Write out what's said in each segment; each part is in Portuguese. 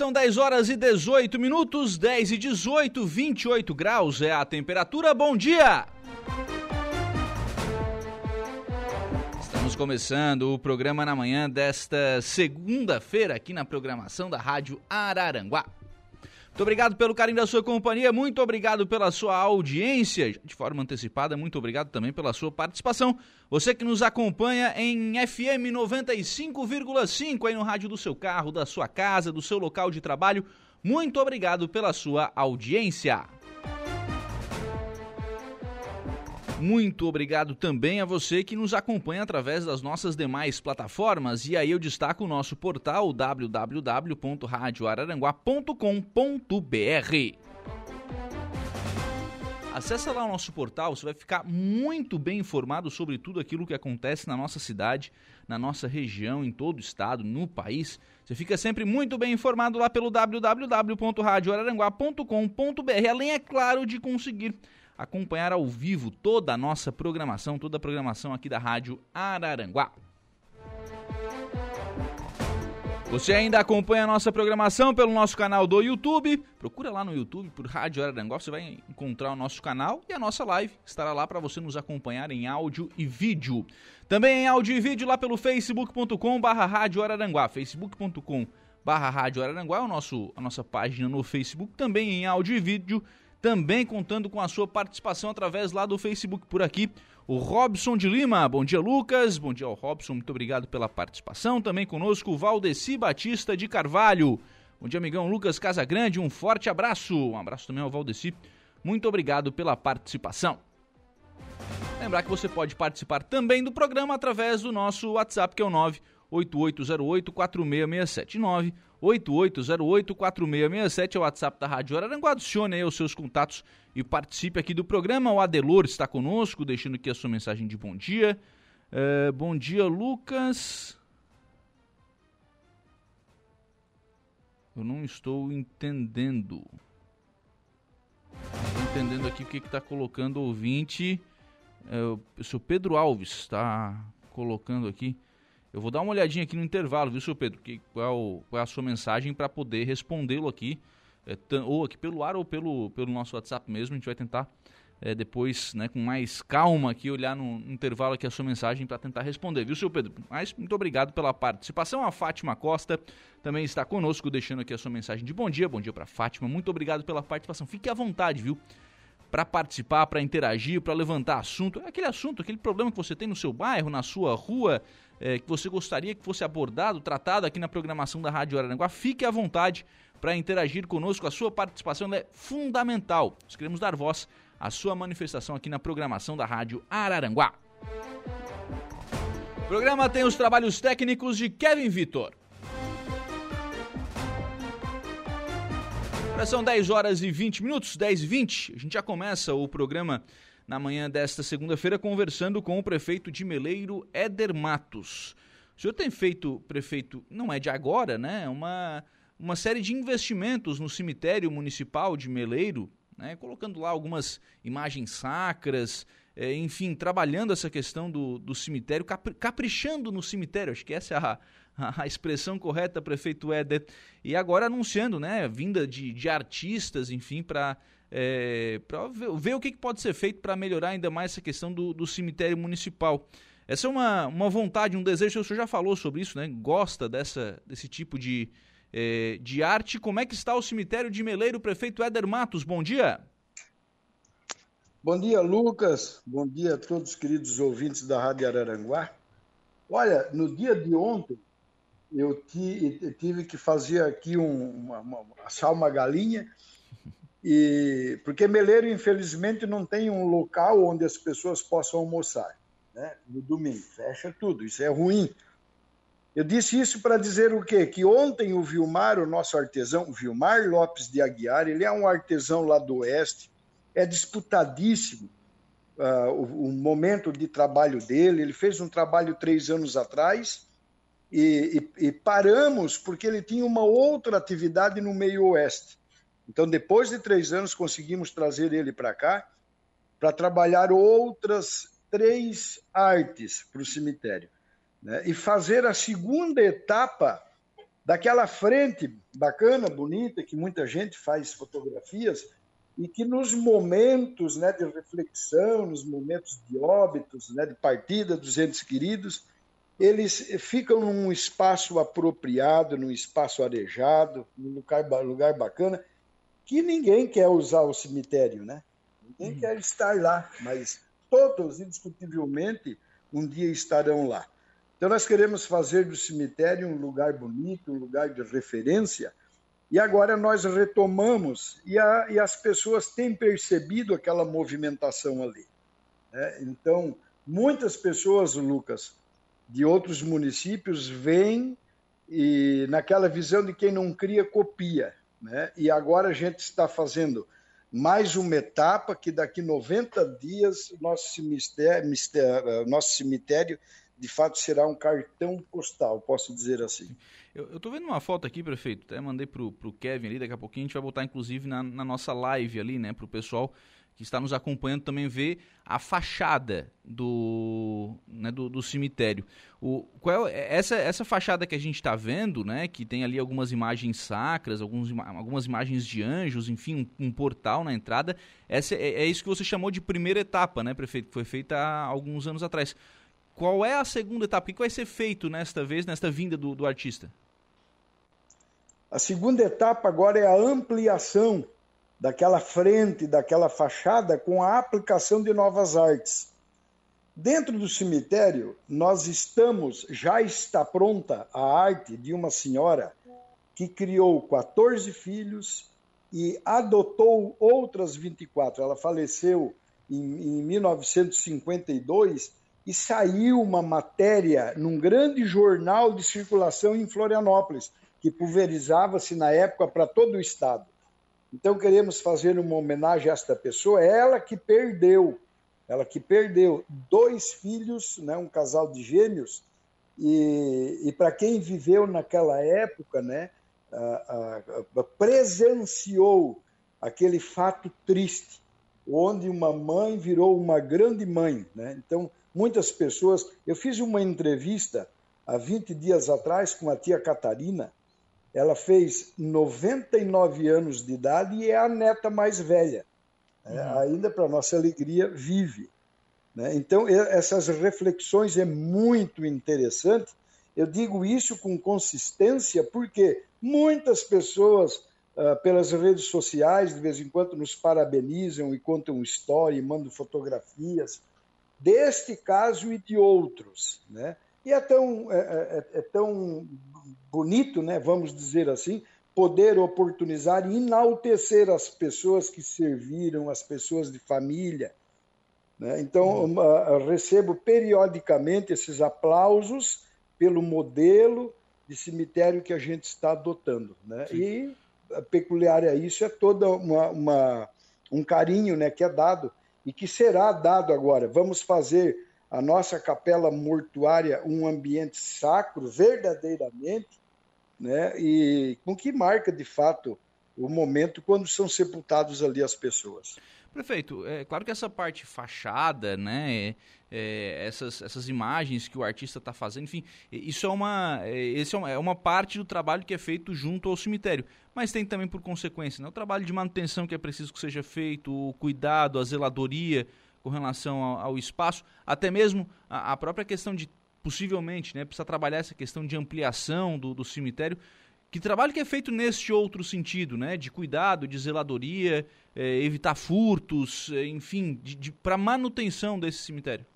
São 10 horas e 18 minutos, 10 e 18, 28 graus é a temperatura. Bom dia! Estamos começando o programa na manhã desta segunda-feira aqui na programação da Rádio Araranguá. Muito obrigado pelo carinho da sua companhia, muito obrigado pela sua audiência. De forma antecipada, muito obrigado também pela sua participação. Você que nos acompanha em FM 95,5 aí no rádio do seu carro, da sua casa, do seu local de trabalho, muito obrigado pela sua audiência. Muito obrigado também a você que nos acompanha através das nossas demais plataformas. E aí eu destaco o nosso portal www.radioararanguá.com.br. Acesse lá o nosso portal, você vai ficar muito bem informado sobre tudo aquilo que acontece na nossa cidade, na nossa região, em todo o estado, no país. Você fica sempre muito bem informado lá pelo www.radioararanguá.com.br, além, é claro, de conseguir acompanhar ao vivo toda a nossa programação, toda a programação aqui da Rádio Araranguá. Você ainda acompanha a nossa programação pelo nosso canal do YouTube. Procura lá no YouTube por Rádio Araranguá, você vai encontrar o nosso canal e a nossa live estará lá para você nos acompanhar em áudio e vídeo. Também em áudio e vídeo lá pelo facebook.com/barra Rádio Araranguá, facebook.com barra Rádio Araranguá é o nosso, a nossa página no Facebook, também em áudio e vídeo também contando com a sua participação através lá do Facebook por aqui. O Robson de Lima, bom dia Lucas, bom dia ao Robson, muito obrigado pela participação. Também conosco o Valdeci Batista de Carvalho. Bom dia, amigão Lucas Casagrande, um forte abraço. Um abraço também ao Valdeci. Muito obrigado pela participação. Lembrar que você pode participar também do programa através do nosso WhatsApp, que é o 98808 4667 8808-4667 é o WhatsApp da Rádio Araranguá. Adicione aí os seus contatos e participe aqui do programa. O Adelor está conosco, deixando aqui a sua mensagem de bom dia. É, bom dia, Lucas. Eu não estou entendendo. Estou entendendo aqui o que está colocando o ouvinte. É, o seu Pedro Alves está colocando aqui. Eu vou dar uma olhadinha aqui no intervalo, viu, senhor Pedro? Que, qual, qual é a sua mensagem para poder respondê-lo aqui, é, ou aqui pelo ar ou pelo, pelo nosso WhatsApp mesmo. A gente vai tentar é, depois, né, com mais calma aqui, olhar no, intervalo aqui a sua mensagem para tentar responder, viu, senhor Pedro? Mas muito obrigado pela participação. A Fátima Costa também está conosco, deixando aqui a sua mensagem de bom dia. Bom dia para Fátima. Muito obrigado pela participação. Fique à vontade, viu? Para participar, para interagir, para levantar assunto. Aquele assunto, aquele problema que você tem no seu bairro, na sua rua, é, que você gostaria que fosse abordado, tratado aqui na programação da Rádio Araranguá, fique à vontade para interagir conosco. A sua participação é fundamental. Nós queremos dar voz à sua manifestação aqui na programação da Rádio Araranguá. O programa tem os trabalhos técnicos de Kevin Vitor. São 10 horas e 20 minutos, 10 e 20. A gente já começa o programa na manhã desta segunda-feira conversando com o prefeito de Meleiro, Éder Matos. O senhor tem feito, prefeito, não é de agora, né? Uma, uma série de investimentos no cemitério municipal de Meleiro, né? colocando lá algumas imagens sacras, é, enfim, trabalhando essa questão do, do cemitério, caprichando no cemitério, acho que essa é a, a expressão correta, prefeito Éder, e agora anunciando, né, vinda de, de artistas, enfim, para é, ver, ver, o que, pode ser feito para melhorar ainda mais essa questão do, do, cemitério municipal. Essa é uma, uma vontade, um desejo, o senhor já falou sobre isso, né? Gosta dessa, desse tipo de, é, de arte. Como é que está o cemitério de Meleiro, prefeito Éder Matos? Bom dia. Bom dia, Lucas. Bom dia a todos os queridos ouvintes da Rádio Araranguá. Olha, no dia de ontem, eu tive que fazer aqui um, uma, uma, uma galinha e porque Meleiro, infelizmente, não tem um local onde as pessoas possam almoçar, né? No domingo fecha tudo, isso é ruim. Eu disse isso para dizer o quê? Que ontem o Vilmar, o nosso artesão, o Vilmar Lopes de Aguiar, ele é um artesão lá do Oeste, é disputadíssimo uh, o, o, momento de trabalho dele. Ele fez um trabalho três anos atrás e, e, e paramos porque ele tinha uma outra atividade no meio Oeste. Então, depois de três anos, conseguimos trazer ele para cá para trabalhar outras três artes para o cemitério né? e fazer a segunda etapa daquela frente bacana, bonita, que muita gente faz fotografias e que nos momentos né, de reflexão, nos momentos de óbitos, né, de partida dos entes queridos, eles ficam num espaço apropriado, num espaço arejado, num lugar, lugar bacana, que ninguém quer usar o cemitério, né? Ninguém hum. quer estar lá, mas todos, indiscutivelmente, um dia estarão lá. Então, nós queremos fazer do cemitério um lugar bonito, um lugar de referência, e agora nós retomamos, e, a, e as pessoas têm percebido aquela movimentação ali. Né? Então, muitas pessoas, Lucas, de outros municípios, vêm e naquela visão de quem não cria, copia. Né? E agora a gente está fazendo mais uma etapa que daqui 90 dias nosso cemitério, nosso cemitério de fato será um cartão postal, posso dizer assim. Eu estou vendo uma foto aqui, prefeito, até mandei para o Kevin ali, daqui a pouquinho a gente vai botar inclusive na, na nossa live ali, né, para o pessoal que está nos acompanhando também ver a fachada do, né, do, do, cemitério. O, qual é, essa, essa fachada que a gente está vendo, né, que tem ali algumas imagens sacras, alguns, algumas imagens de anjos, enfim, um, um portal na entrada, essa, é, é, isso que você chamou de primeira etapa, né, prefeito, que foi feita há alguns anos atrás. Qual é a segunda etapa? O que vai ser feito nesta vez, nesta vinda do, do artista? A segunda etapa agora é a ampliação daquela frente, daquela fachada, com a aplicação de novas artes. Dentro do cemitério, nós estamos, já está pronta a arte de uma senhora que criou 14 filhos e adotou outras 24. Ela faleceu em, em 1952 e saiu uma matéria num grande jornal de circulação em Florianópolis, que pulverizava-se na época para todo o estado. Então queremos fazer uma homenagem a esta pessoa, ela que perdeu, ela que perdeu dois filhos, né, um casal de gêmeos, e, e para quem viveu naquela época, né, a, a, a, presenciou aquele fato triste, onde uma mãe virou uma grande mãe. Né? Então, muitas pessoas. Eu fiz uma entrevista há 20 dias atrás com a tia Catarina, ela fez 99 anos de idade e é a neta mais velha. Né? Uhum. Ainda, para nossa alegria, vive. Né? Então, essas reflexões é muito interessante. Eu digo isso com consistência porque muitas pessoas, uh, pelas redes sociais, de vez em quando nos parabenizam e contam história e mandam fotografias deste caso e de outros. Né? E é tão, é, é, é, é tão bonito, né, vamos dizer assim, poder oportunizar e enaltecer as pessoas que serviram, as pessoas de família. Né? Então, uhum. uh, recebo periodicamente esses aplausos pelo modelo de cemitério que a gente está adotando. Né? E peculiar a isso é toda uma, uma, um carinho né, que é dado e que será dado agora. Vamos fazer a nossa capela mortuária um ambiente sacro, verdadeiramente, né? E com que marca de fato o momento quando são sepultados ali as pessoas. Prefeito, é claro que essa parte fachada, né, é, essas, essas imagens que o artista está fazendo, enfim, isso é uma, é, esse é uma, é uma parte do trabalho que é feito junto ao cemitério. Mas tem também, por consequência, né, o trabalho de manutenção que é preciso que seja feito, o cuidado, a zeladoria com relação ao, ao espaço, até mesmo a, a própria questão de possivelmente, né, precisa trabalhar essa questão de ampliação do, do cemitério. Que trabalho que é feito neste outro sentido, né, de cuidado, de zeladoria, é, evitar furtos, é, enfim, de, de para manutenção desse cemitério?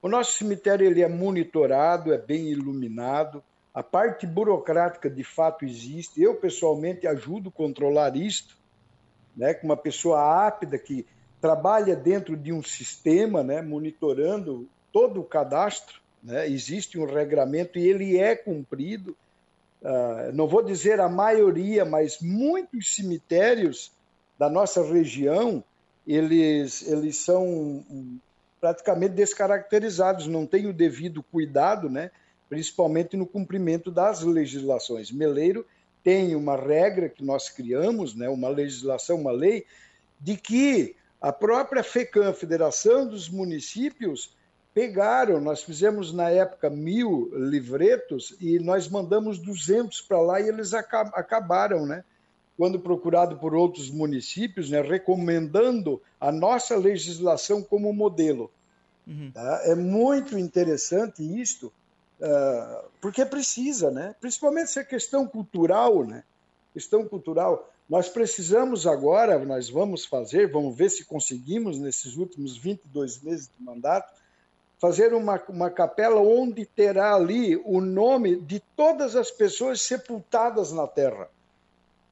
O nosso cemitério ele é monitorado, é bem iluminado. A parte burocrática de fato existe. Eu pessoalmente ajudo a controlar isto, né, com uma pessoa ápida que trabalha dentro de um sistema, né, monitorando todo o cadastro, né? existe um regramento e ele é cumprido. Uh, não vou dizer a maioria, mas muitos cemitérios da nossa região, eles, eles são praticamente descaracterizados, não têm o devido cuidado, né? principalmente no cumprimento das legislações. Meleiro tem uma regra que nós criamos, né? uma legislação, uma lei, de que a própria FECAM, Federação dos Municípios, pegaram, nós fizemos na época mil livretos e nós mandamos 200 para lá e eles acabaram, né? Quando procurado por outros municípios, né, recomendando a nossa legislação como modelo. Uhum. Tá? É muito interessante isto, uh, porque precisa, né? Principalmente essa questão cultural, né? Questão cultural. Nós precisamos agora, nós vamos fazer, vamos ver se conseguimos nesses últimos 22 meses de mandato, fazer uma, uma capela onde terá ali o nome de todas as pessoas sepultadas na terra.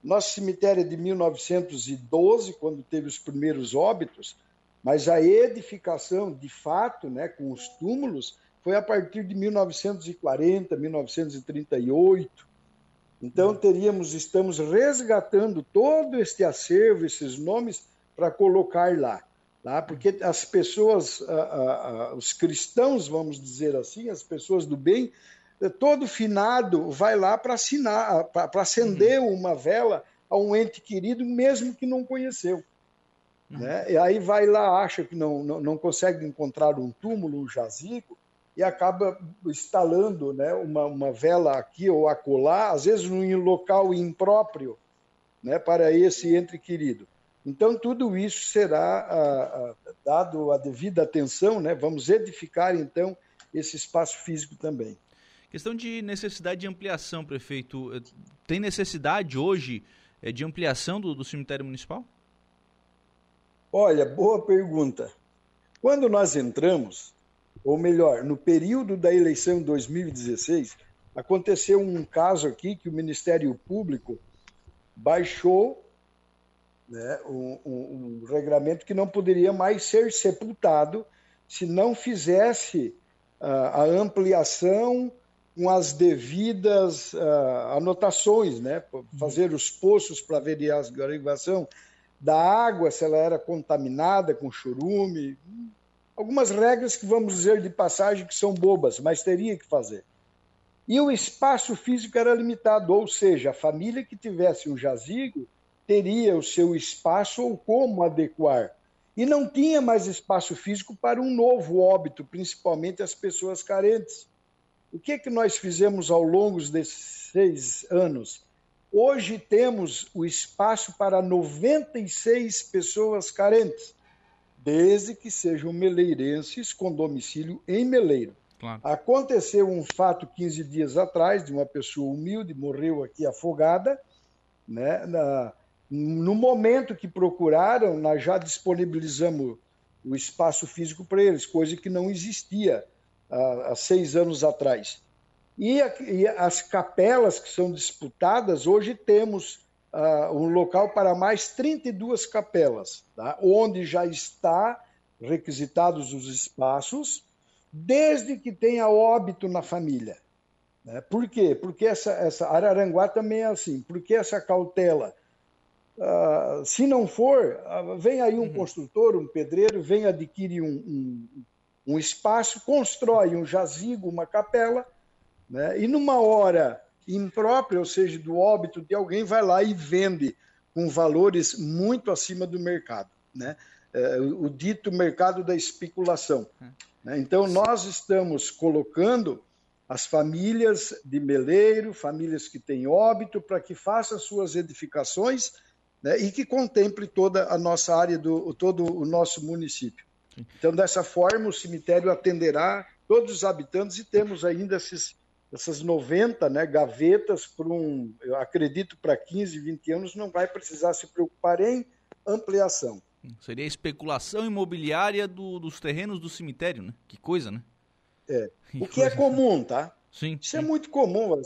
Nosso cemitério é de 1912, quando teve os primeiros óbitos, mas a edificação, de fato, né, com os túmulos, foi a partir de 1940, 1938. Então teríamos, estamos resgatando todo este acervo, esses nomes, para colocar lá tá? porque as pessoas, os cristãos, vamos dizer assim, as pessoas do bem, eh, todo finado vai lá para assinar, para acender uhum. uma vela a um ente querido, mesmo que não conheceu. Uhum. Né? E aí vai lá, acha que não, não, não consegue encontrar um túmulo, um jazigo, e acaba instalando né, uma, uma vela aqui ou acolá, às vezes num local impróprio né, para esse ente querido. Então, tudo isso será a, a, dado a devida atenção, né? vamos edificar, então, esse espaço físico também. Questão de necessidade de ampliação, prefeito. Tem necessidade hoje eh, de ampliação do, do cemitério municipal? Olha, boa pergunta. Quando nós entramos, ou melhor, no período da eleição de 2016, aconteceu um caso aqui que o Ministério Público baixou né, um, um, um regramento que não poderia mais ser sepultado se não fizesse uh, a ampliação com as devidas uh, anotações, né? fazer os poços para averiar a derivação da água, se ela era contaminada com churume, algumas regras que vamos dizer de passagem que são bobas, mas teria que fazer. E o espaço físico era limitado, ou seja, a família que tivesse um jazigo teria o seu espaço ou como adequar. E não tinha mais espaço físico para um novo óbito, principalmente as pessoas carentes. O que, é que nós fizemos ao longo desses seis anos? Hoje temos o espaço para 96 pessoas carentes, desde que sejam meleirenses com domicílio em Meleiro. Claro. Aconteceu um fato 15 dias atrás de uma pessoa humilde, morreu aqui afogada, né, na, no momento que procuraram, nós já disponibilizamos o espaço físico para eles, coisa que não existia há, há seis anos atrás. E, a, e, as capelas que são disputadas, hoje temos uh, um local para mais 32 capelas, tá? onde já está requisitados os espaços, desde que tenha óbito na família. Né? Por quê? Porque essa, essa Araranguá também é assim, porque essa cautela Uh, se não for, uh, vem aí um uhum. construtor, um pedreiro, vem adquire um, um, um, espaço, constrói um jazigo, uma capela, né? e numa hora imprópria, ou seja, do óbito de alguém, vai lá e vende com valores muito acima do mercado. Né? Uh, o dito mercado da especulação. Né? Então, nós estamos colocando as famílias de meleiro, famílias que têm óbito, para que façam suas edificações né, e que contemple toda a nossa área, do, todo o nosso município. Então, dessa forma, o cemitério atenderá todos os habitantes e temos ainda esses, essas 90 né, gavetas por um, eu acredito, para 15, 20 anos, não vai precisar se preocupar em ampliação. Seria a especulação imobiliária do, dos terrenos do cemitério, né? Que coisa, né? É. O que é comum, tá? Sim. Isso é sim. é muito comum.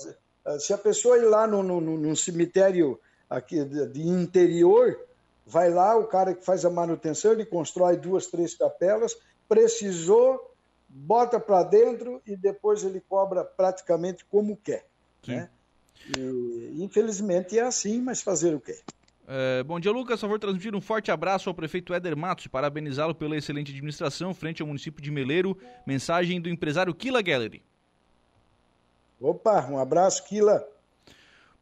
Se a pessoa ir lá no, no, no cemitério aqui de interior, vai lá, o cara que faz a manutenção, ele constrói duas, três capelas, precisou bota para dentro e depois ele cobra praticamente como quer. Né? E, infelizmente é assim, mas fazer o quê? É, bom dia, Lucas. Favor, transmitir um forte abraço ao prefeito Éder Matos e parabenizá-lo pela excelente administração frente ao município de Meleiro. Mensagem do empresário Kila Gallery. Opa, um abraço, Kila.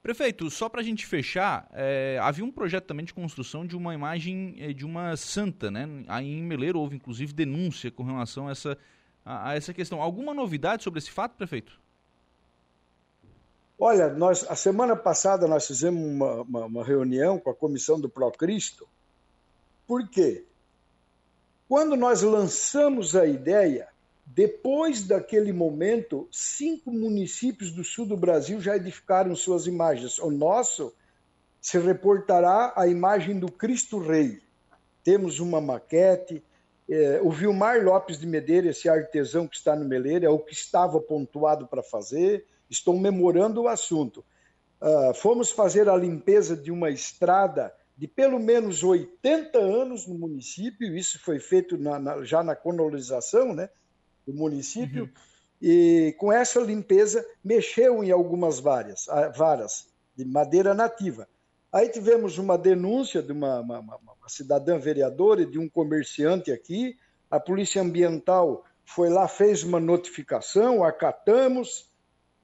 Prefeito, só para a gente fechar, é, havia um projeto também de construção de uma imagem é, de uma santa, né? Aí em Meleiro houve inclusive denúncia com relação a essa, a, a essa questão. Alguma novidade sobre esse fato, prefeito? Olha, nós, a semana passada nós fizemos uma, uma, uma reunião com a comissão do Procristo. Por quê? Quando nós lançamos a ideia, depois daquele momento, cinco municípios do sul do Brasil já edificaram suas imagens. O nosso se reportará a imagem do Cristo Rei. Temos uma maquete. É, o Vilmar Lopes de Medeira, esse artesão que está no Meleiro, é o que estava pontuado para fazer. Estou memorando o assunto. Uh, fomos fazer a limpeza de uma estrada de pelo menos 80 anos no município, isso foi feito na, na, já na colonização, né? do município, uhum. e com essa limpeza mexeu em algumas varas, varas de madeira nativa. Aí tivemos uma denúncia de uma, uma, uma, uma cidadã vereadora e de um comerciante aqui, a Polícia Ambiental foi lá, fez uma notificação, acatamos,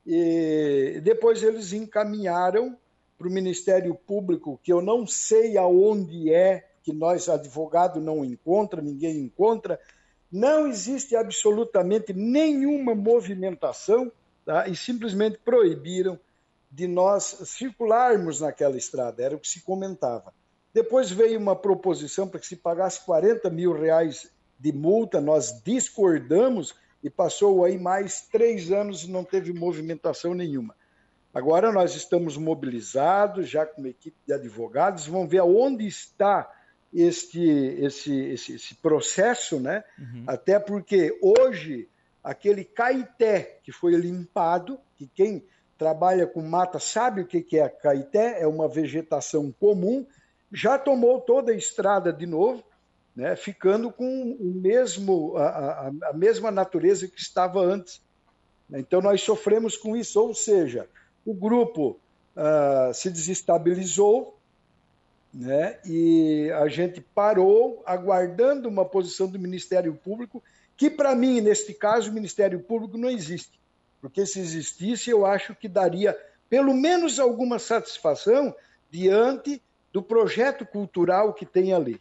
e depois eles encaminharam para o Ministério Público, que eu não sei aonde é, que nós, advogado, não encontra, ninguém encontra, não existe absolutamente nenhuma movimentação tá? e simplesmente proibiram de nós circularmos naquela estrada, era o que se comentava. Depois veio uma proposição para que se pagasse 40 mil reais de multa, nós discordamos e passou aí mais três anos e não teve movimentação nenhuma. Agora nós estamos mobilizados, já com uma equipe de advogados, vão ver aonde está este, esse, esse, esse processo, né? Uhum. Até porque hoje aquele caeté que foi limpado, que quem trabalha com mata sabe o que é caeté, é uma vegetação comum, já tomou toda a estrada de novo, né, ficando com o mesmo, a, a, a mesma natureza que estava antes. Então nós sofremos com isso, ou seja, o grupo uh, se desestabilizou, né? E a gente parou aguardando uma posição do Ministério Público, que para mim, neste caso, o Ministério Público não existe. Porque se existisse, eu acho que daria pelo menos alguma satisfação diante do projeto cultural que tem ali.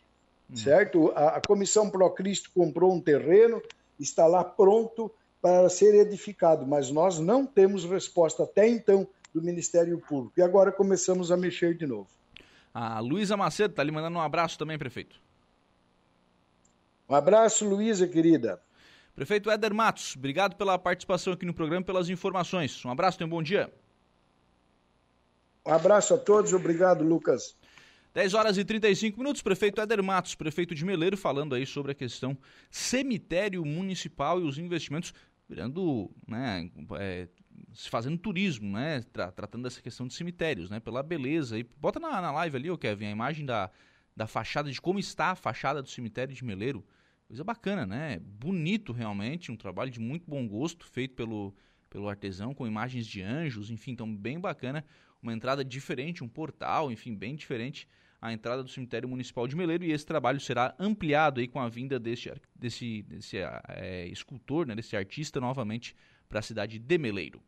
Hum. Certo? A, a Comissão Procristo comprou um terreno, está lá pronto para ser edificado, mas nós não temos resposta até então do Ministério Público. E agora começamos a mexer de novo. A Luísa Macedo está lhe mandando um abraço também, prefeito. Um abraço, Luísa, querida. Prefeito Éder Matos, obrigado pela participação aqui no programa e pelas informações. Um abraço, tenha um bom dia. Um abraço a todos, obrigado, Lucas. 10 horas e 35 minutos, prefeito Éder Matos, prefeito de Meleiro, falando aí sobre a questão cemitério municipal e os investimentos, virando, né, é, se fazendo turismo, né? Tra tratando dessa questão de cemitérios, né? Pela beleza. E bota na, na live ali, ô Kevin, a imagem da, da fachada, de como está a fachada do cemitério de Meleiro. Coisa bacana, né? Bonito realmente, um trabalho de muito bom gosto, feito pelo, pelo artesão, com imagens de anjos, enfim, então bem bacana. Uma entrada diferente, um portal, enfim, bem diferente a entrada do cemitério municipal de Meleiro e esse trabalho será ampliado aí com a vinda desse, desse, desse é, escultor, né, desse artista novamente para a cidade de Meleiro.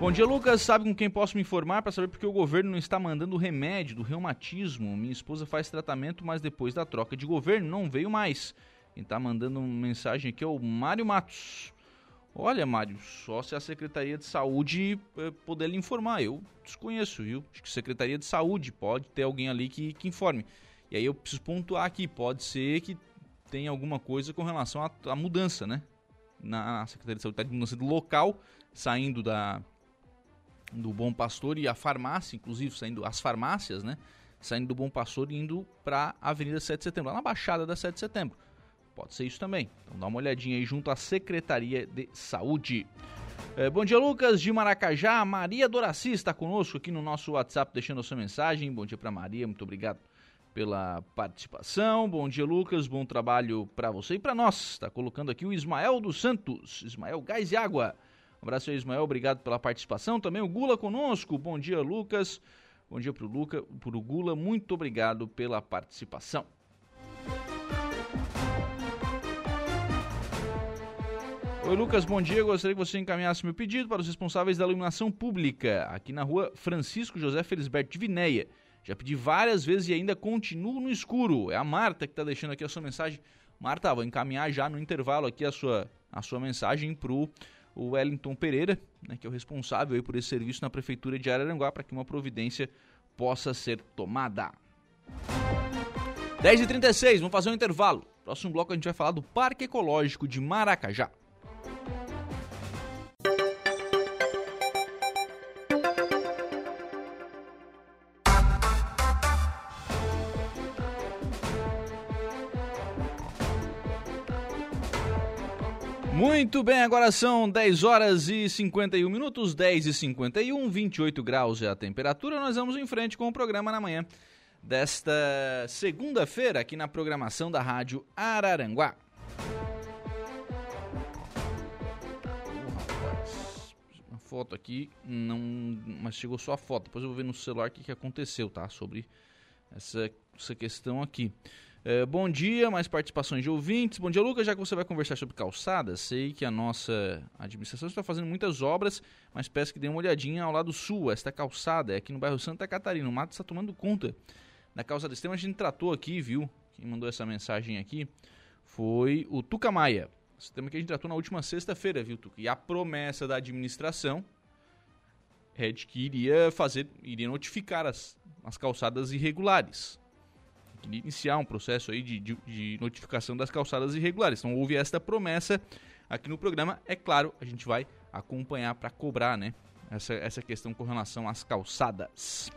Bom dia, Lucas. Sabe com quem posso me informar para saber porque o governo não está mandando remédio do reumatismo? Minha esposa faz tratamento, mas depois da troca de governo não veio mais. Quem está mandando uma mensagem aqui é o Mário Matos. Olha, Mário, só se a Secretaria de Saúde eh, puder lhe informar. Eu desconheço, viu? Acho que Secretaria de Saúde pode ter alguém ali que, que informe. E aí eu preciso pontuar aqui, pode ser que tenha alguma coisa com relação à mudança, né? Na Secretaria de Saúde está de mudança do local, saindo da do Bom Pastor e a farmácia, inclusive, saindo as farmácias, né? Saindo do Bom Pastor e indo para a Avenida 7 de Setembro, lá na Baixada da 7 de Setembro. Pode ser isso também. Então dá uma olhadinha aí junto à Secretaria de Saúde. É, bom dia, Lucas, de Maracajá. Maria Doraci está conosco aqui no nosso WhatsApp, deixando a sua mensagem. Bom dia para Maria, muito obrigado pela participação. Bom dia, Lucas. Bom trabalho para você e para nós. Está colocando aqui o Ismael dos Santos. Ismael Gás e Água. Um abraço aí, Ismael. Obrigado pela participação. Também o Gula conosco. Bom dia, Lucas. Bom dia para o Luca, pro Gula. Muito obrigado pela participação. Oi, Lucas, bom dia. Gostaria que você encaminhasse meu pedido para os responsáveis da iluminação pública aqui na rua Francisco José Felisberto de Vinéia. Já pedi várias vezes e ainda continuo no escuro. É a Marta que está deixando aqui a sua mensagem. Marta, vou encaminhar já no intervalo aqui a sua, a sua mensagem para o Wellington Pereira, né, que é o responsável aí por esse serviço na Prefeitura de Araranguá, para que uma providência possa ser tomada. 10h36, vamos fazer um intervalo. Próximo bloco a gente vai falar do Parque Ecológico de Maracajá. Muito bem, agora são 10 horas e 51 minutos, 10 e 51, 28 graus é a temperatura. Nós vamos em frente com o programa na manhã desta segunda-feira aqui na programação da Rádio Araranguá. Uma foto aqui, não, mas chegou só a foto. Depois eu vou ver no celular o que, que aconteceu, tá? Sobre essa, essa questão aqui. É, bom dia, mais participações de ouvintes. Bom dia, Lucas. Já que você vai conversar sobre calçadas, sei que a nossa administração está fazendo muitas obras, mas peço que dê uma olhadinha ao lado sul. Esta calçada é aqui no bairro Santa Catarina. O mato está tomando conta da calçada extrema. A gente tratou aqui, viu? Quem mandou essa mensagem aqui foi o Tuca Maia. Esse tema que a gente tratou na última sexta-feira, viu, Tuca? E a promessa da administração é de que iria fazer, iria notificar as, as calçadas irregulares iniciar um processo aí de, de, de notificação das calçadas irregulares. Então houve esta promessa aqui no programa. É claro, a gente vai acompanhar para cobrar, né? Essa, essa questão com relação às calçadas.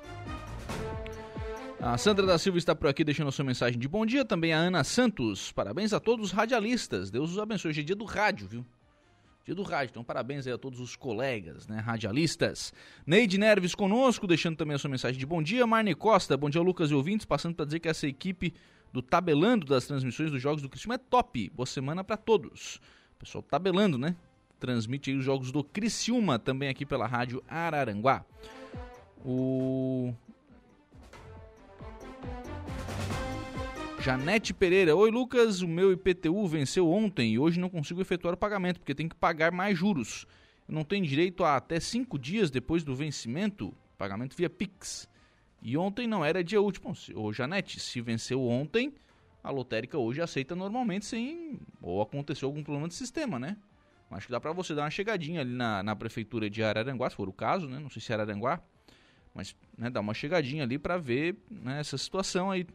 A Sandra da Silva está por aqui deixando a sua mensagem de bom dia. Também a Ana Santos. Parabéns a todos os radialistas. Deus os abençoe. Hoje é dia do rádio, viu? Dia do rádio. Então, parabéns aí a todos os colegas, né, radialistas. Neide Nerves conosco, deixando também a sua mensagem de bom dia. Marne Costa, bom dia, Lucas e ouvintes. Passando para dizer que essa equipe do tabelando das transmissões dos jogos do Criciúma é top. Boa semana para todos. O pessoal tabelando, né? Transmite aí os jogos do Criciúma também aqui pela rádio Araranguá. O Janete Pereira. Oi, Lucas. O meu IPTU venceu ontem e hoje não consigo efetuar o pagamento porque tem que pagar mais juros. Eu não tenho direito a até cinco dias depois do vencimento, pagamento via Pix. E ontem não era dia útil. Bom, ô Janete, se venceu ontem, a lotérica hoje aceita normalmente sem. Ou aconteceu algum problema de sistema, né? Acho que dá pra você dar uma chegadinha ali na, na prefeitura de Araranguá, se for o caso, né? Não sei se é Araranguá. Mas né, dá uma chegadinha ali para ver né, essa situação aí.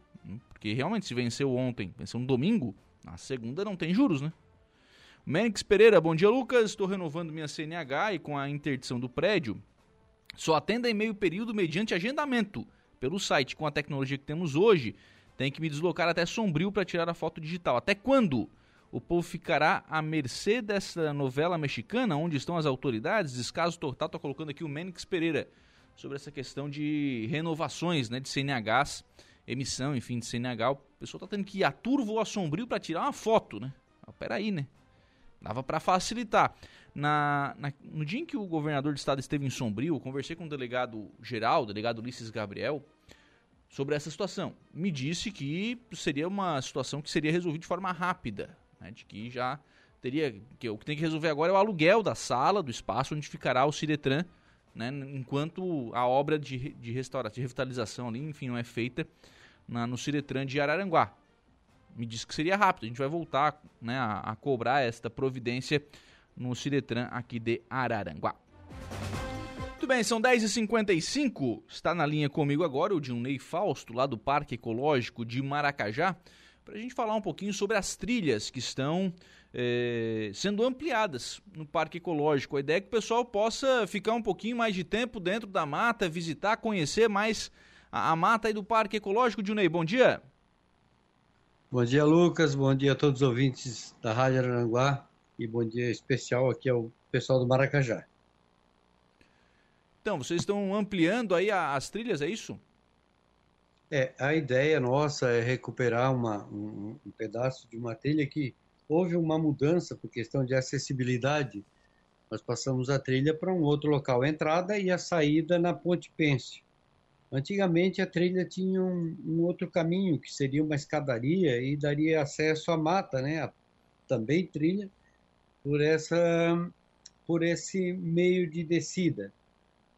Porque realmente, se venceu ontem, venceu no domingo, na segunda não tem juros, né? Menix Pereira, bom dia, Lucas. Estou renovando minha CNH e com a interdição do prédio, só atenda em meio período mediante agendamento pelo site. Com a tecnologia que temos hoje, tem que me deslocar até Sombrio para tirar a foto digital. Até quando? O povo ficará à mercê dessa novela mexicana, onde estão as autoridades? Descaso total, estou colocando aqui o Menix Pereira sobre essa questão de renovações né, de CNHs emissão, enfim, de CNH, o pessoal tá tendo que ir a turvo ou a sombrio para tirar uma foto, né? Ah, peraí, né? Dava para facilitar. Na, na, no dia em que o governador do estado esteve em Sombrio, eu conversei com o delegado geral, o delegado Ulisses Gabriel, sobre essa situação. Me disse que seria uma situação que seria resolvida de forma rápida, né? de que já teria. que O que tem que resolver agora é o aluguel da sala, do espaço onde ficará o Ciretran, né? enquanto a obra de, de restauração, de revitalização ali, enfim, não é feita na, no Ciretran de Araranguá. Me disse que seria rápido, a gente vai voltar né, a, a cobrar esta providência no Ciretran aqui de Araranguá. Muito bem, são 10h55. Está na linha comigo agora o Dilnei Fausto, lá do Parque Ecológico de Maracajá, para a gente falar um pouquinho sobre as trilhas que estão eh, sendo ampliadas no Parque Ecológico. A ideia é que o pessoal possa ficar um pouquinho mais de tempo dentro da mata, visitar, conhecer mais a, a mata aí do Parque Ecológico. Junei, bom dia. Bom dia, Lucas. Bom dia a todos os ouvintes da Rádio Aranguá. E bom dia especial aqui ao pessoal do Maracajá. Então, vocês estão ampliando aí as trilhas, é isso? É, a ideia nossa é recuperar uma, um, um pedaço de uma trilha que houve uma mudança por questão de acessibilidade. Nós passamos a trilha para um outro local, a entrada e a saída na Ponte Pêncio. Antigamente a trilha tinha um, um, outro caminho, que seria uma escadaria e daria acesso à mata, né? A, também trilha, por, essa, por esse meio de descida.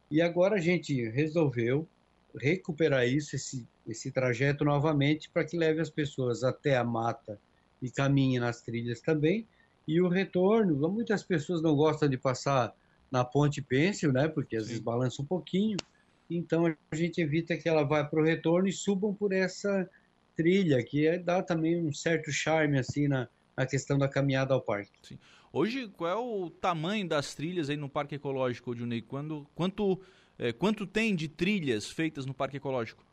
E agora a gente resolveu recuperar isso, esse, esse trajeto novamente, para que leve as pessoas até a mata e caminhe nas trilhas também. E o retorno, muitas pessoas não gostam de passar na ponte pêncil, né? Porque às Sim. vezes balança um pouquinho. Então a gente evita que ela vá para o retorno e subam por essa trilha, que é, dá também um certo charme assim na, na questão da caminhada ao parque. Sim. Hoje, qual é o tamanho das trilhas aí no Parque Ecológico, Junei? Quando, quanto, é, quanto tem de trilhas feitas no Parque Ecológico?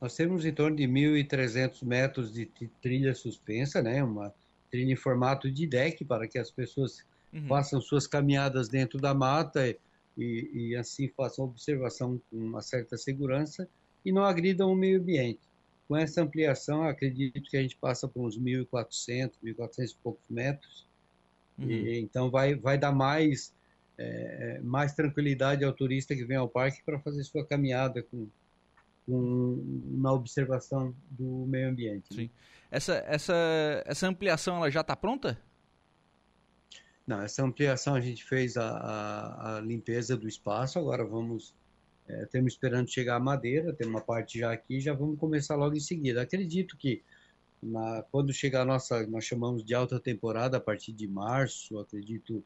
Nós temos em torno de 1.300 metros de trilha suspensa, né? Uma trilha em formato de deck para que as pessoas uhum. façam suas caminhadas dentro da mata e, e assim façam observação com uma certa segurança e não agridam o meio ambiente. Com essa ampliação, acredito que a gente passa por uns 1.400, 1.400 e poucos metros Uhum. E, então vai, vai dar mais, é, mais tranquilidade ao turista que vem ao parque para fazer sua caminhada com, com na observação do meio ambiente. Né? Sim. Essa, essa, essa ampliação ela já está pronta? Não, essa ampliação a gente fez a, a, a limpeza do espaço, agora vamos, é, estamos esperando chegar a madeira, tem uma parte já aqui, já vamos começar logo em seguida. Acredito que na, quando chegar a nossa, nós chamamos de alta temporada, a partir de março, acredito,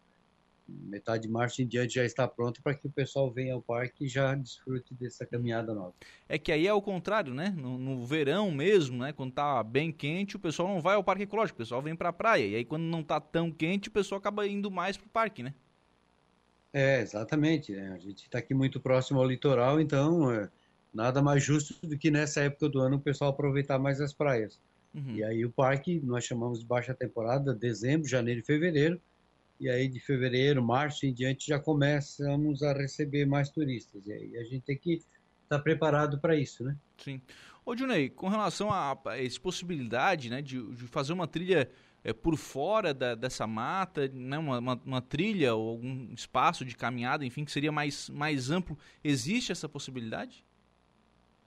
metade de março em diante já está pronto para que o pessoal venha ao parque e já desfrute dessa caminhada nova. É que aí é o contrário, né? No, no verão mesmo, né? Quando tá bem quente, o pessoal não vai ao parque ecológico, o pessoal vem para a praia. E aí quando não tá tão quente, o pessoal acaba indo mais para o parque, né? É, exatamente. Né? A gente está aqui muito próximo ao litoral, então é, nada mais justo do que nessa época do ano o pessoal aproveitar mais as praias. Uhum. E aí o parque nós chamamos de baixa temporada, dezembro, janeiro e fevereiro. E aí de fevereiro, março em diante já começamos a receber mais turistas. E aí a gente tem que estar tá preparado para isso, né? Sim. Ô, Junei, com relação a, a essa possibilidade né, de, de fazer uma trilha é, por fora da, dessa mata, né, uma, uma, uma, trilha ou algum espaço de caminhada, enfim, que seria mais, mais amplo, existe essa possibilidade?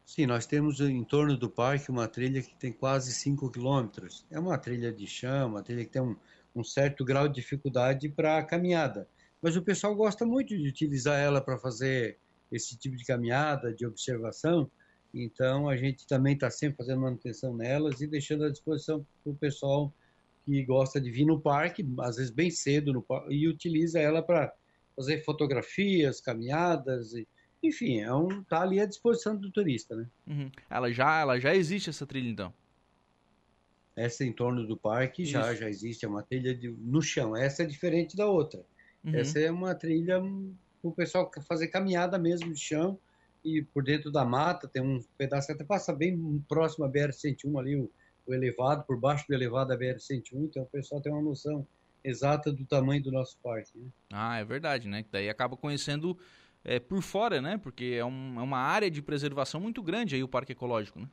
Sim, nós temos em torno do parque uma trilha que tem quase 5 quilômetros. É uma trilha de chão, uma trilha que tem um, um certo grau de dificuldade para a caminhada. Mas o pessoal gosta muito de utilizar ela para fazer esse tipo de caminhada, de observação. Então a gente também está sempre fazendo manutenção nelas e deixando à disposição para o pessoal que gosta de vir no parque, às vezes bem cedo, no, e utiliza ela para fazer fotografias, caminhadas e, enfim, é um, tá ali à disposição do turista, né? Uhum. Ela, já, ela já existe essa trilha, então? Essa em torno do parque Isso. já, já existe, é uma trilha de, no chão. Essa é diferente da outra. Uhum. Essa é uma trilha para o pessoal fazer caminhada mesmo de chão e por dentro da mata tem um pedaço até passa bem próximo à BR-101 ali, o, o elevado, por baixo do elevado da BR-101, então o pessoal tem uma noção exata do tamanho do nosso parque. Né? Ah, é verdade, né? Daí acaba conhecendo é, por fora, né? Porque é, um, é, uma área de preservação muito grande aí o Parque Ecológico, né?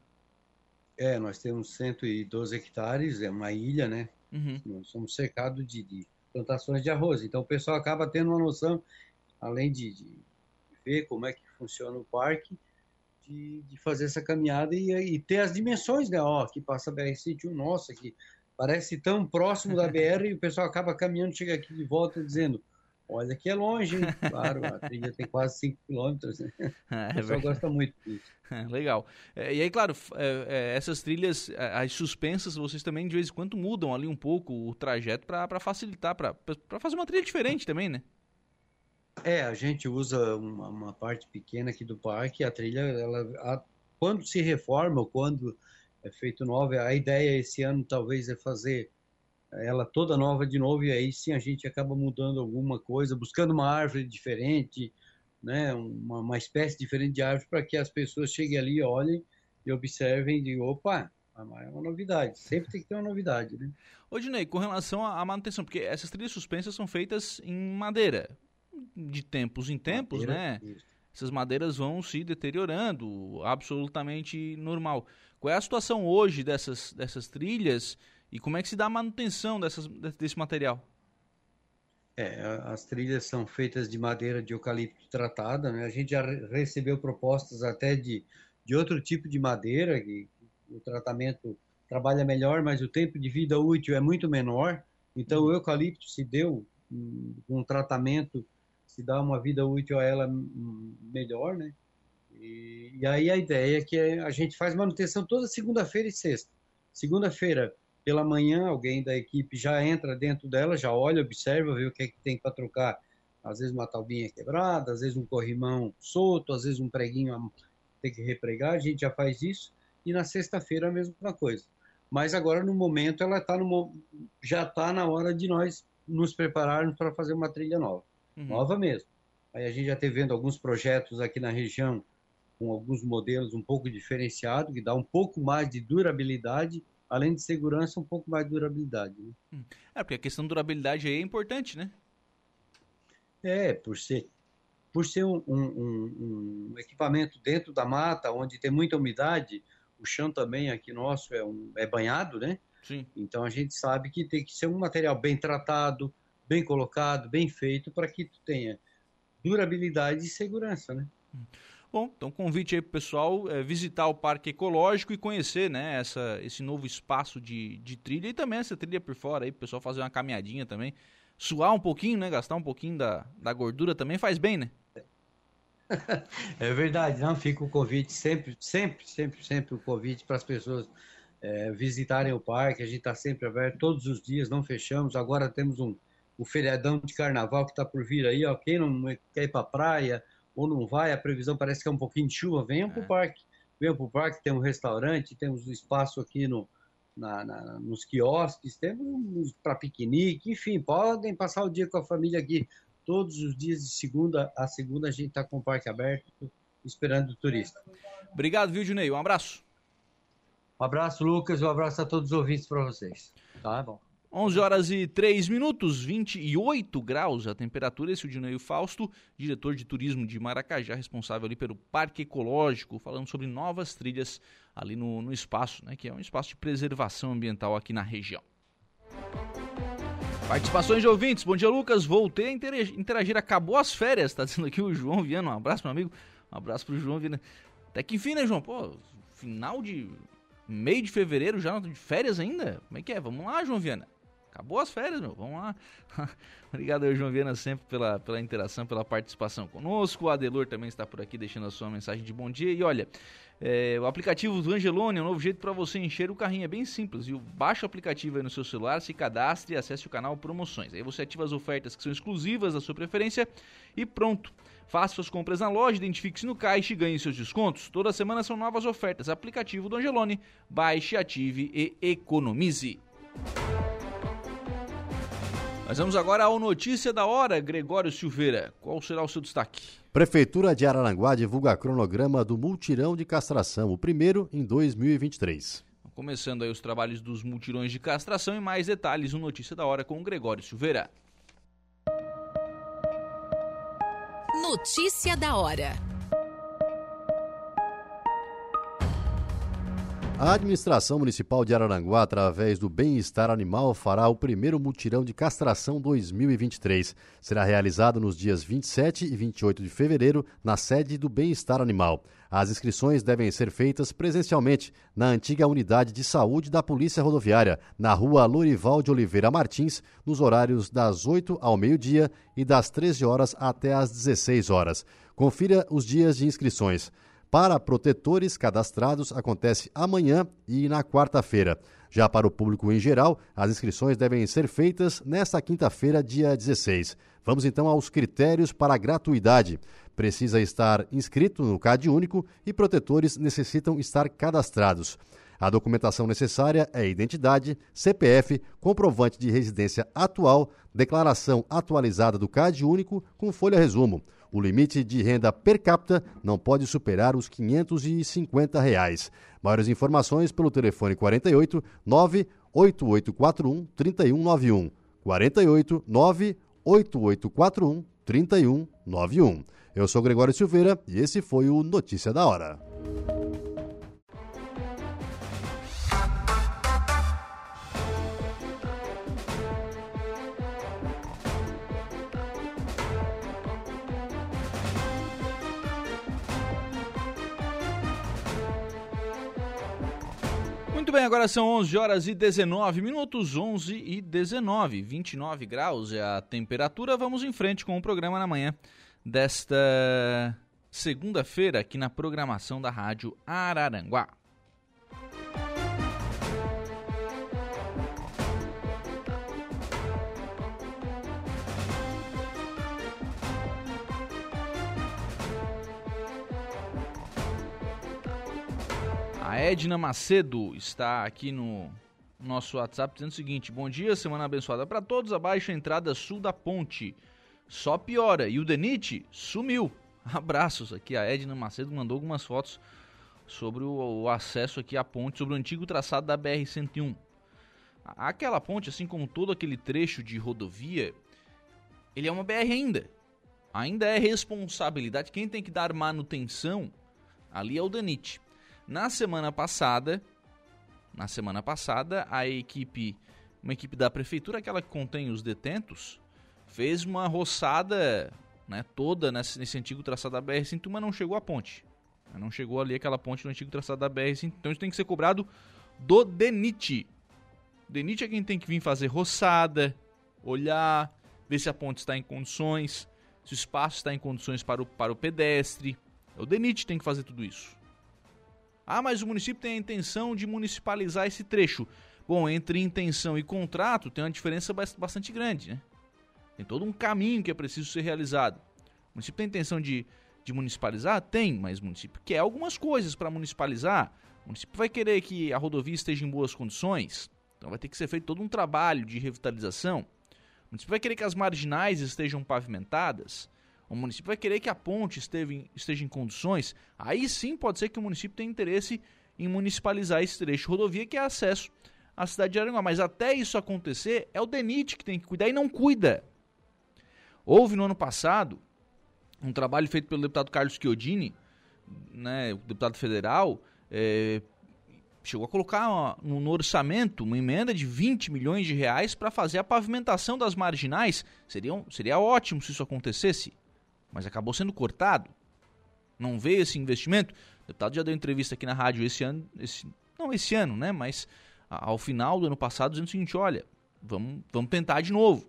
É, nós temos 112 hectares, é uma ilha, né? Uhum. Nós somos cercados de, de, plantações de arroz. Então o pessoal acaba tendo uma noção, além de, de ver como é que funciona o parque, de, de fazer essa caminhada e, e, ter as dimensões, né? Ó, aqui passa a BR-101, nossa, que parece tão próximo da BR e o pessoal acaba caminhando, chega aqui de volta dizendo Olha que é longe, hein? Claro, a trilha tem quase 5 quilômetros. Né? É, o pessoal gosta muito disso. legal. É, e aí, claro, é, é, essas trilhas, as suspensas, vocês também de vez em quando mudam ali um pouco o trajeto para facilitar, para fazer uma trilha diferente também, né? É, a gente usa uma, uma, parte pequena aqui do parque, a trilha, ela, a, quando se reforma ou quando é feito nova, a ideia esse ano talvez é fazer ela toda nova de novo, e aí sim a gente acaba mudando alguma coisa, buscando uma árvore diferente, né, uma, uma espécie diferente de árvore, para que as pessoas cheguem ali, olhem e observem e digam, opa, é uma novidade, sempre tem que ter uma novidade, né? Ô, Dinei, com relação à manutenção, porque essas trilhas suspensas são feitas em madeira, de tempos em tempos, madeira, né? Isso. essas madeiras vão se deteriorando, absolutamente normal. Qual é a situação hoje dessas, dessas trilhas e como é que se dá a manutenção dessas, desse material? É, as trilhas são feitas de madeira de eucalipto tratada, né? A gente já recebeu propostas até de, de outro tipo de madeira, que o tratamento trabalha melhor, mas o tempo de vida útil é muito menor. Então, o eucalipto se deu um, um tratamento, se dá uma vida útil a ela melhor, né? E, e aí a ideia é que a gente faz manutenção toda segunda-feira e sexta. Segunda-feira, pela manhã, alguém da equipe já entra dentro dela, já olha, observa, vê o que, é que tem para trocar. Às vezes uma talbinha quebrada, às vezes um corrimão solto, às vezes um preguinho tem que repregar, a gente já faz isso. E na sexta-feira a mesma coisa. Mas agora, no momento, ela tá no, já está na hora de nós nos prepararmos para fazer uma trilha nova. Uhum. Nova mesmo. Aí a gente já teve vendo alguns projetos aqui na região com alguns modelos um pouco diferenciados, que dá um pouco mais de durabilidade além de segurança, um pouco mais de durabilidade. Né? Hum. É, porque a questão de durabilidade aí é importante, né? É, por ser, por ser um, um, um, equipamento dentro da mata, onde tem muita umidade, o chão também aqui nosso é, um, é banhado, né? Sim. Então a gente sabe que tem que ser um material bem tratado, bem colocado, bem feito, para que tu tenha durabilidade e segurança, né? Hum. Bom, então convite aí pro pessoal é, visitar o Parque Ecológico e conhecer, né, essa, esse novo espaço de, de trilha e também essa trilha por fora aí, pro pessoal fazer uma caminhadinha também. Suar um pouquinho, né, gastar um pouquinho da, da gordura também faz bem, né? É verdade, não fica o convite sempre, sempre, sempre, sempre o convite para as pessoas é, visitarem o parque. A gente está sempre aberto todos os dias, não fechamos. Agora temos um o feriadão de carnaval que está por vir aí, ó. Quem não quer ir para praia, ou não vai, a previsão parece que é um pouquinho de chuva, venham é. para o parque. Venham para o parque, tem um restaurante, temos um espaço aqui no, na, na, nos quiosques, temos para piquenique, enfim, podem passar o dia com a família aqui. Todos os dias de segunda a segunda a gente está com o parque aberto, esperando o turista. Obrigado, viu, Junei? Um abraço. Um abraço, Lucas, um abraço a todos os ouvintes para vocês. Tá bom. 11 horas e 3 minutos, 28 graus a temperatura. Esse é o Dinaio Fausto, diretor de turismo de Maracajá, responsável ali pelo Parque Ecológico, falando sobre novas trilhas ali no, no espaço, né, que é um espaço de preservação ambiental aqui na região. Participações de ouvintes. Bom dia, Lucas. Voltei a interagir. Acabou as férias, tá dizendo aqui o João Viana. Um abraço, meu amigo. Um abraço pro João Viana. Até que enfim, né, João? Pô, final de. meio de fevereiro já, de férias ainda? Como é que é? Vamos lá, João Viana. Acabou as férias, meu. Vamos lá. Obrigado, João Viana, sempre pela, pela interação, pela participação conosco. O Adelor também está por aqui deixando a sua mensagem de bom dia. E olha, é, o aplicativo do Angelone é um novo jeito para você encher o carrinho. É bem simples, viu? Baixa o aplicativo aí no seu celular, se cadastre e acesse o canal Promoções. Aí você ativa as ofertas que são exclusivas da sua preferência e pronto. Faça suas compras na loja, identifique-se no caixa e ganhe seus descontos. Toda semana são novas ofertas. Aplicativo do Angelone. Baixe, ative e economize. Mas vamos agora ao Notícia da Hora, Gregório Silveira. Qual será o seu destaque? Prefeitura de Araranguá divulga cronograma do multirão de castração, o primeiro em 2023. Começando aí os trabalhos dos multirões de castração e mais detalhes no Notícia da Hora com o Gregório Silveira. Notícia da Hora. A administração municipal de Araranguá, através do Bem-Estar Animal, fará o primeiro mutirão de castração 2023. Será realizado nos dias 27 e 28 de fevereiro, na sede do Bem-Estar Animal. As inscrições devem ser feitas presencialmente na antiga unidade de saúde da Polícia Rodoviária, na rua Lorival de Oliveira Martins, nos horários das 8 ao meio-dia e das 13 horas até às 16 horas. Confira os dias de inscrições. Para protetores cadastrados, acontece amanhã e na quarta-feira. Já para o público em geral, as inscrições devem ser feitas nesta quinta-feira, dia 16. Vamos então aos critérios para a gratuidade. Precisa estar inscrito no CAD único e protetores necessitam estar cadastrados. A documentação necessária é identidade, CPF, comprovante de residência atual, declaração atualizada do CAD único com folha resumo. O limite de renda per capita não pode superar os 550 reais. Maiores informações pelo telefone 48 98841 3191. 48 98841 3191. Eu sou Gregório Silveira e esse foi o Notícia da Hora. Bem, agora são 11 horas e 19 minutos, 11 e 19, 29 graus é a temperatura. Vamos em frente com o programa na manhã desta segunda-feira aqui na programação da Rádio Araranguá. A Edna Macedo está aqui no nosso WhatsApp dizendo o seguinte: Bom dia, semana abençoada para todos. Abaixo a entrada sul da ponte. Só piora. E o Denite sumiu. Abraços aqui. A Edna Macedo mandou algumas fotos sobre o, o acesso aqui à ponte, sobre o antigo traçado da BR-101. Aquela ponte, assim como todo aquele trecho de rodovia, ele é uma BR ainda. Ainda é responsabilidade. Quem tem que dar manutenção ali é o Danite. Na semana passada, na semana passada, a equipe, uma equipe da prefeitura, aquela que contém os detentos, fez uma roçada, né, toda nesse, nesse antigo traçado da BR-101, mas não chegou à ponte. Não chegou ali aquela ponte no antigo traçado da BR-101, então isso tem que ser cobrado do DENIT. DENIT é quem tem que vir fazer roçada, olhar, ver se a ponte está em condições, se o espaço está em condições para o, para o pedestre. O DENIT tem que fazer tudo isso. Ah, mas o município tem a intenção de municipalizar esse trecho. Bom, entre intenção e contrato tem uma diferença bastante grande, né? Tem todo um caminho que é preciso ser realizado. O município tem intenção de, de municipalizar? Tem, mas o município quer algumas coisas para municipalizar. O município vai querer que a rodovia esteja em boas condições, então vai ter que ser feito todo um trabalho de revitalização. O município vai querer que as marginais estejam pavimentadas. O município vai querer que a ponte esteve, esteja em condições, aí sim pode ser que o município tenha interesse em municipalizar esse trecho de rodovia que é acesso à cidade de Aranguá. Mas até isso acontecer, é o DENIT que tem que cuidar e não cuida. Houve no ano passado um trabalho feito pelo deputado Carlos Chiodini, né, deputado federal, é, chegou a colocar no, no, orçamento uma emenda de 20 milhões de reais para fazer a pavimentação das marginais. Seria, seria ótimo se isso acontecesse mas acabou sendo cortado. Não veio esse investimento. O deputado já deu entrevista aqui na rádio esse ano, esse, não esse ano, né? Mas ao final do ano passado dizendo o seguinte, olha, vamos, vamos tentar de novo.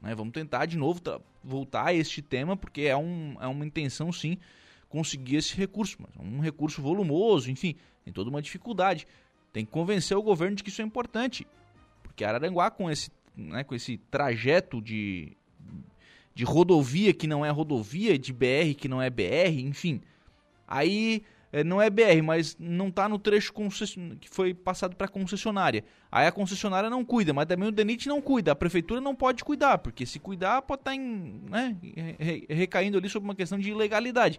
Né? Vamos tentar de novo voltar a este tema, porque é, um, é uma intenção sim conseguir esse recurso, mas um recurso volumoso, enfim, tem toda uma dificuldade. Tem que convencer o governo de que isso é importante. Porque Araranguá, com esse, né, com esse trajeto de, de rodovia que não é rodovia, de BR que não é BR, enfim. Aí é, não é BR, mas não está no trecho que foi passado para a concessionária. Aí a concessionária não cuida, mas também o DENIT não cuida. A prefeitura não pode cuidar, porque se cuidar pode estar tá né, recaindo ali sobre uma questão de ilegalidade.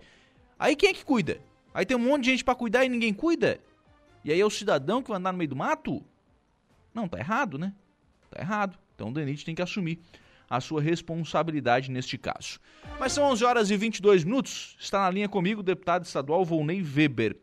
Aí quem é que cuida? Aí tem um monte de gente para cuidar e ninguém cuida? E aí é o cidadão que vai andar no meio do mato? Não, tá errado, né? Tá errado. Então o DENIT tem que assumir a sua responsabilidade neste caso. Mas são 11 horas e 22 minutos. Está na linha comigo o deputado estadual Volney Weber.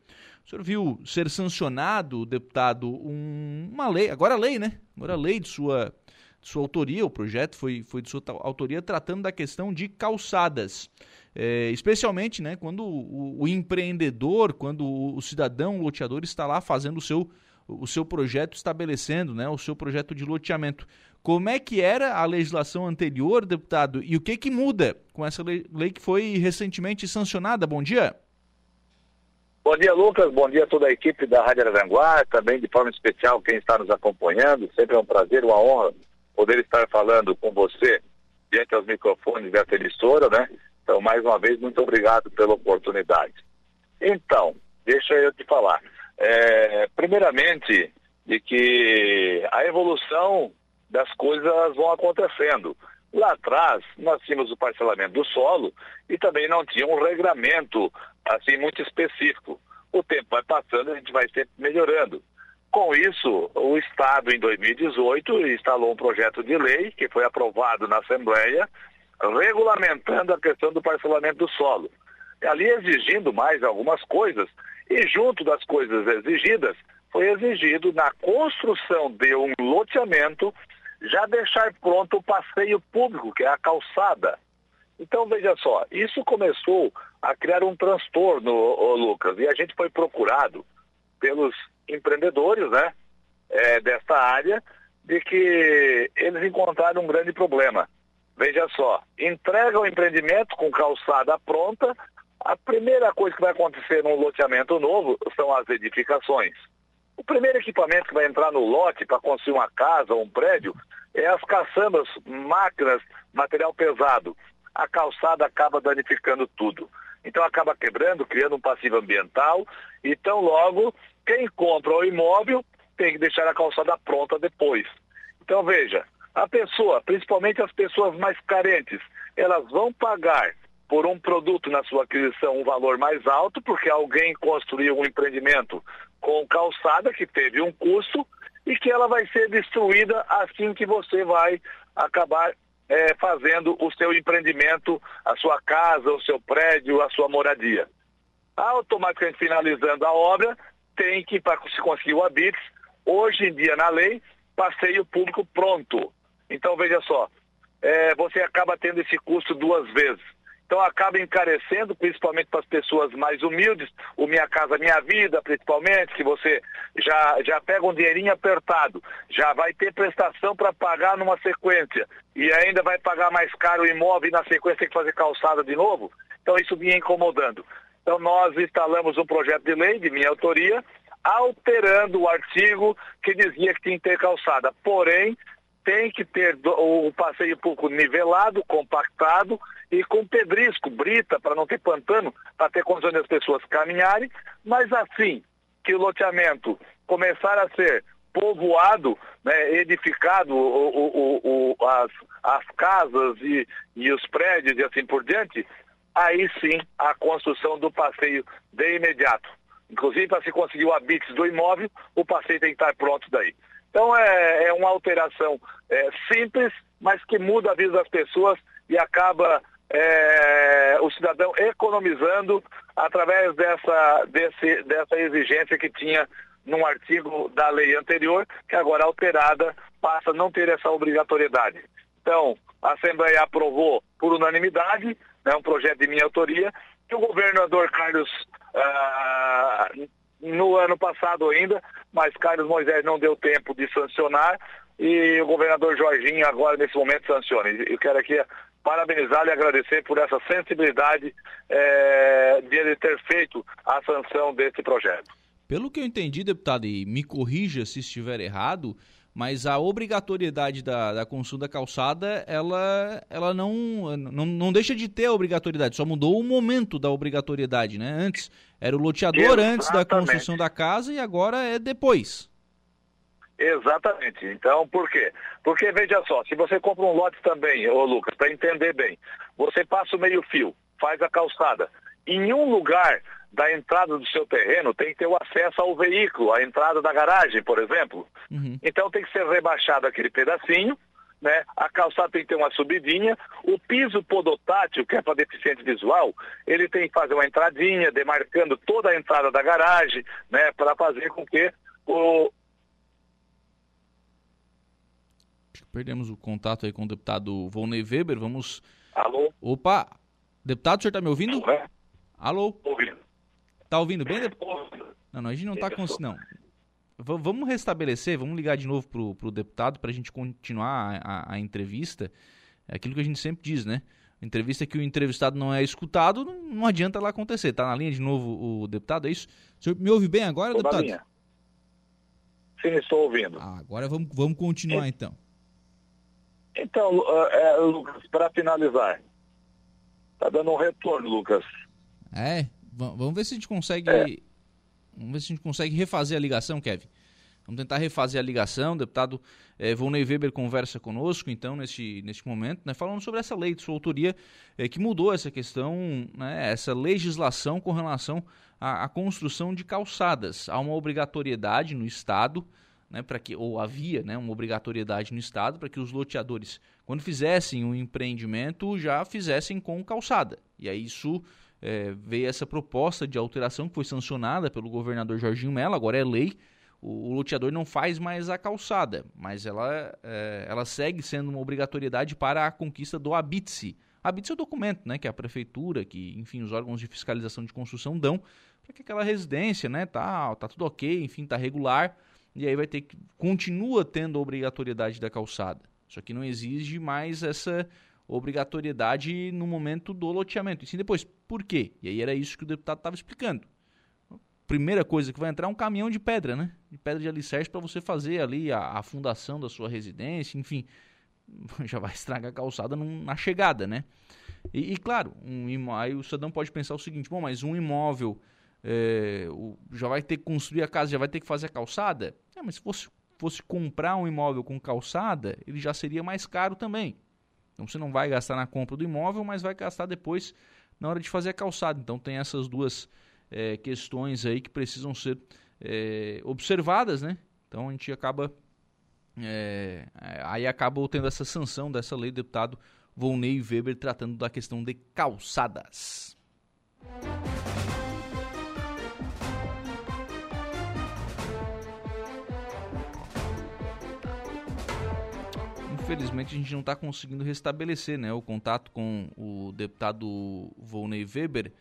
O senhor viu ser sancionado, deputado, um, uma lei, agora lei, né? Agora lei de sua, de sua autoria, o projeto foi, foi de sua autoria, tratando da questão de calçadas. É, especialmente né, quando o, o, empreendedor, quando o, o cidadão, o loteador está lá fazendo o seu, o seu projeto, estabelecendo né, o seu projeto de loteamento. Como é que era a legislação anterior, deputado, e o que que muda com essa lei, que foi recentemente sancionada? Bom dia. Bom dia, Lucas. Bom dia a toda a equipe da Rádio Aranguá, também de forma especial quem está nos acompanhando. Sempre é um prazer, uma honra poder estar falando com você diante aos microfones dessa emissora, né? Então, mais uma vez, muito obrigado pela oportunidade. Então, deixa eu te falar. É, primeiramente, de que a evolução das coisas vão acontecendo. Lá atrás, nós tínhamos o parcelamento do solo e também não tinha um regramento assim muito específico. O tempo vai passando, a gente vai sempre melhorando. Com isso, o Estado, em 2018, instalou um projeto de lei que foi aprovado na Assembleia, regulamentando a questão do parcelamento do solo. Ali exigindo mais algumas coisas, e junto das coisas exigidas, foi exigido na construção de um loteamento já deixar pronto o passeio público, que é a calçada. Então, veja só, isso começou a criar um transtorno, Lucas, e a gente foi procurado pelos empreendedores né, é, desta área de que eles encontraram um grande problema. Veja só, entrega o empreendimento com calçada pronta, a primeira coisa que vai acontecer num loteamento novo são as edificações. O primeiro equipamento que vai entrar no lote para construir uma casa ou um prédio é as caçambas, máquinas, material pesado. A calçada acaba danificando tudo. Então acaba quebrando, criando um passivo ambiental. Então logo, quem compra o imóvel tem que deixar a calçada pronta depois. Então veja, a pessoa, principalmente as pessoas mais carentes, elas vão pagar por um produto na sua aquisição um valor mais alto, porque alguém construiu um empreendimento com calçada que teve um custo e que ela vai ser destruída assim que você vai acabar é, fazendo o seu empreendimento, a sua casa, o seu prédio, a sua moradia. Automaticamente finalizando a obra, tem que, para se conseguir o habites, hoje em dia na lei, passeio público pronto. Então veja só, é, você acaba tendo esse custo duas vezes. Então acaba encarecendo, principalmente para as pessoas mais humildes, o Minha Casa Minha Vida, principalmente, que você já, já pega um dinheirinho apertado, já vai ter prestação para pagar numa sequência e ainda vai pagar mais caro o imóvel e na sequência tem que fazer calçada de novo. Então isso vinha incomodando. Então nós instalamos um projeto de lei de minha autoria, alterando o artigo que dizia que tinha que ter calçada. Porém, tem que ter o passeio pouco nivelado, compactado e com pedrisco, brita, para não ter pantano, para ter condições das pessoas caminharem, mas assim que o loteamento começar a ser povoado, né, edificado o, o, o, as, as casas e, e os prédios e assim por diante, aí sim a construção do passeio de imediato. Inclusive, para se conseguir o habite do imóvel, o passeio tem que estar pronto daí. Então é, é uma alteração é, simples, mas que muda a vida das pessoas e acaba é, o cidadão economizando através dessa, desse, dessa exigência que tinha num artigo da lei anterior, que agora alterada passa a não ter essa obrigatoriedade. Então, a Assembleia aprovou por unanimidade, né, um projeto de minha autoria, que o governador Carlos ah, no ano passado ainda, mas Carlos Moisés não deu tempo de sancionar e o governador Jorginho agora nesse momento sanciona. Eu quero aqui parabenizá-lo e agradecer por essa sensibilidade é, de ele ter feito a sanção desse projeto. Pelo que eu entendi, deputado, e me corrija se estiver errado, mas a obrigatoriedade da, da construção da calçada, ela, ela não, não, não deixa de ter a obrigatoriedade, só mudou o momento da obrigatoriedade, né? Antes era o loteador Exatamente. antes da construção da casa e agora é depois. Exatamente. Então, por quê? Porque, veja só, se você compra um lote também, ô Lucas, para entender bem, você passa o meio fio, faz a calçada. Em um lugar da entrada do seu terreno tem que ter o acesso ao veículo, a entrada da garagem, por exemplo. Uhum. Então tem que ser rebaixado aquele pedacinho, né? A calçada tem que ter uma subidinha. O piso podotátil, que é para deficiente visual, ele tem que fazer uma entradinha, demarcando toda a entrada da garagem, né? Para fazer com que o... Perdemos o contato aí com o deputado Volney Weber. Vamos. Alô? Opa! Deputado, o senhor está me ouvindo? É? Alô? Ouvindo. Tá ouvindo bem? Não, não, a gente não tá com. Não. V vamos restabelecer, vamos ligar de novo pro, pro deputado para a gente continuar a, a, a, entrevista. É aquilo que a gente sempre diz, né? Entrevista que o entrevistado não é escutado, não, não adianta lá acontecer. Tá na linha de novo o deputado, é isso? O senhor me ouve bem agora, estou deputado? Na linha. Sim, estou ouvindo. Ah, agora vamos, vamos continuar é. então. Então, uh, é, Lucas, para finalizar, tá dando um retorno, Lucas. É? Vamos ver se a gente consegue. É. Vamos ver se a gente consegue refazer a ligação, Kevin. Vamos tentar refazer a ligação. O deputado eh, Volney Weber conversa conosco, então, neste, neste momento, né, falando sobre essa lei de sua autoria eh, que mudou essa questão, né, essa legislação com relação à, à, construção de calçadas. Há uma obrigatoriedade no Estado né, para que ou havia, né, uma obrigatoriedade no estado para que os loteadores, quando fizessem um empreendimento, já fizessem com calçada. E aí isso é, veio essa proposta de alteração que foi sancionada pelo governador Jorginho Mello, agora é lei. O, o loteador não faz mais a calçada, mas ela, é, ela segue sendo uma obrigatoriedade para a conquista do habite-se. Habite-se é o documento, né, que a prefeitura, que enfim os órgãos de fiscalização de construção dão para que aquela residência, né, tá, tá tudo ok, enfim, tá regular e aí vai ter que continua tendo a obrigatoriedade da calçada. Só que não exige mais essa obrigatoriedade no momento do loteamento. E sim depois, por quê? E aí era isso que o deputado estava explicando. Primeira coisa que vai entrar é um caminhão de pedra, né? De pedra de alicerce para você fazer ali a, a, fundação da sua residência, enfim. Já vai estragar a calçada num, na chegada, né? E, e claro, um, aí o cidadão pode pensar o seguinte: bom, mas um imóvel é, o, já vai ter que construir a casa, já vai ter que fazer a calçada. É, mas se fosse, fosse comprar um imóvel com calçada, ele já seria mais caro também. Então você não vai gastar na compra do imóvel, mas vai gastar depois na hora de fazer a calçada. Então tem essas duas é, questões aí que precisam ser é, observadas, né? Então a gente acaba é, aí acaba tendo essa sanção dessa lei do deputado Volney Weber tratando da questão de calçadas. Infelizmente a gente não está conseguindo restabelecer né, o contato com o deputado Volney Weber.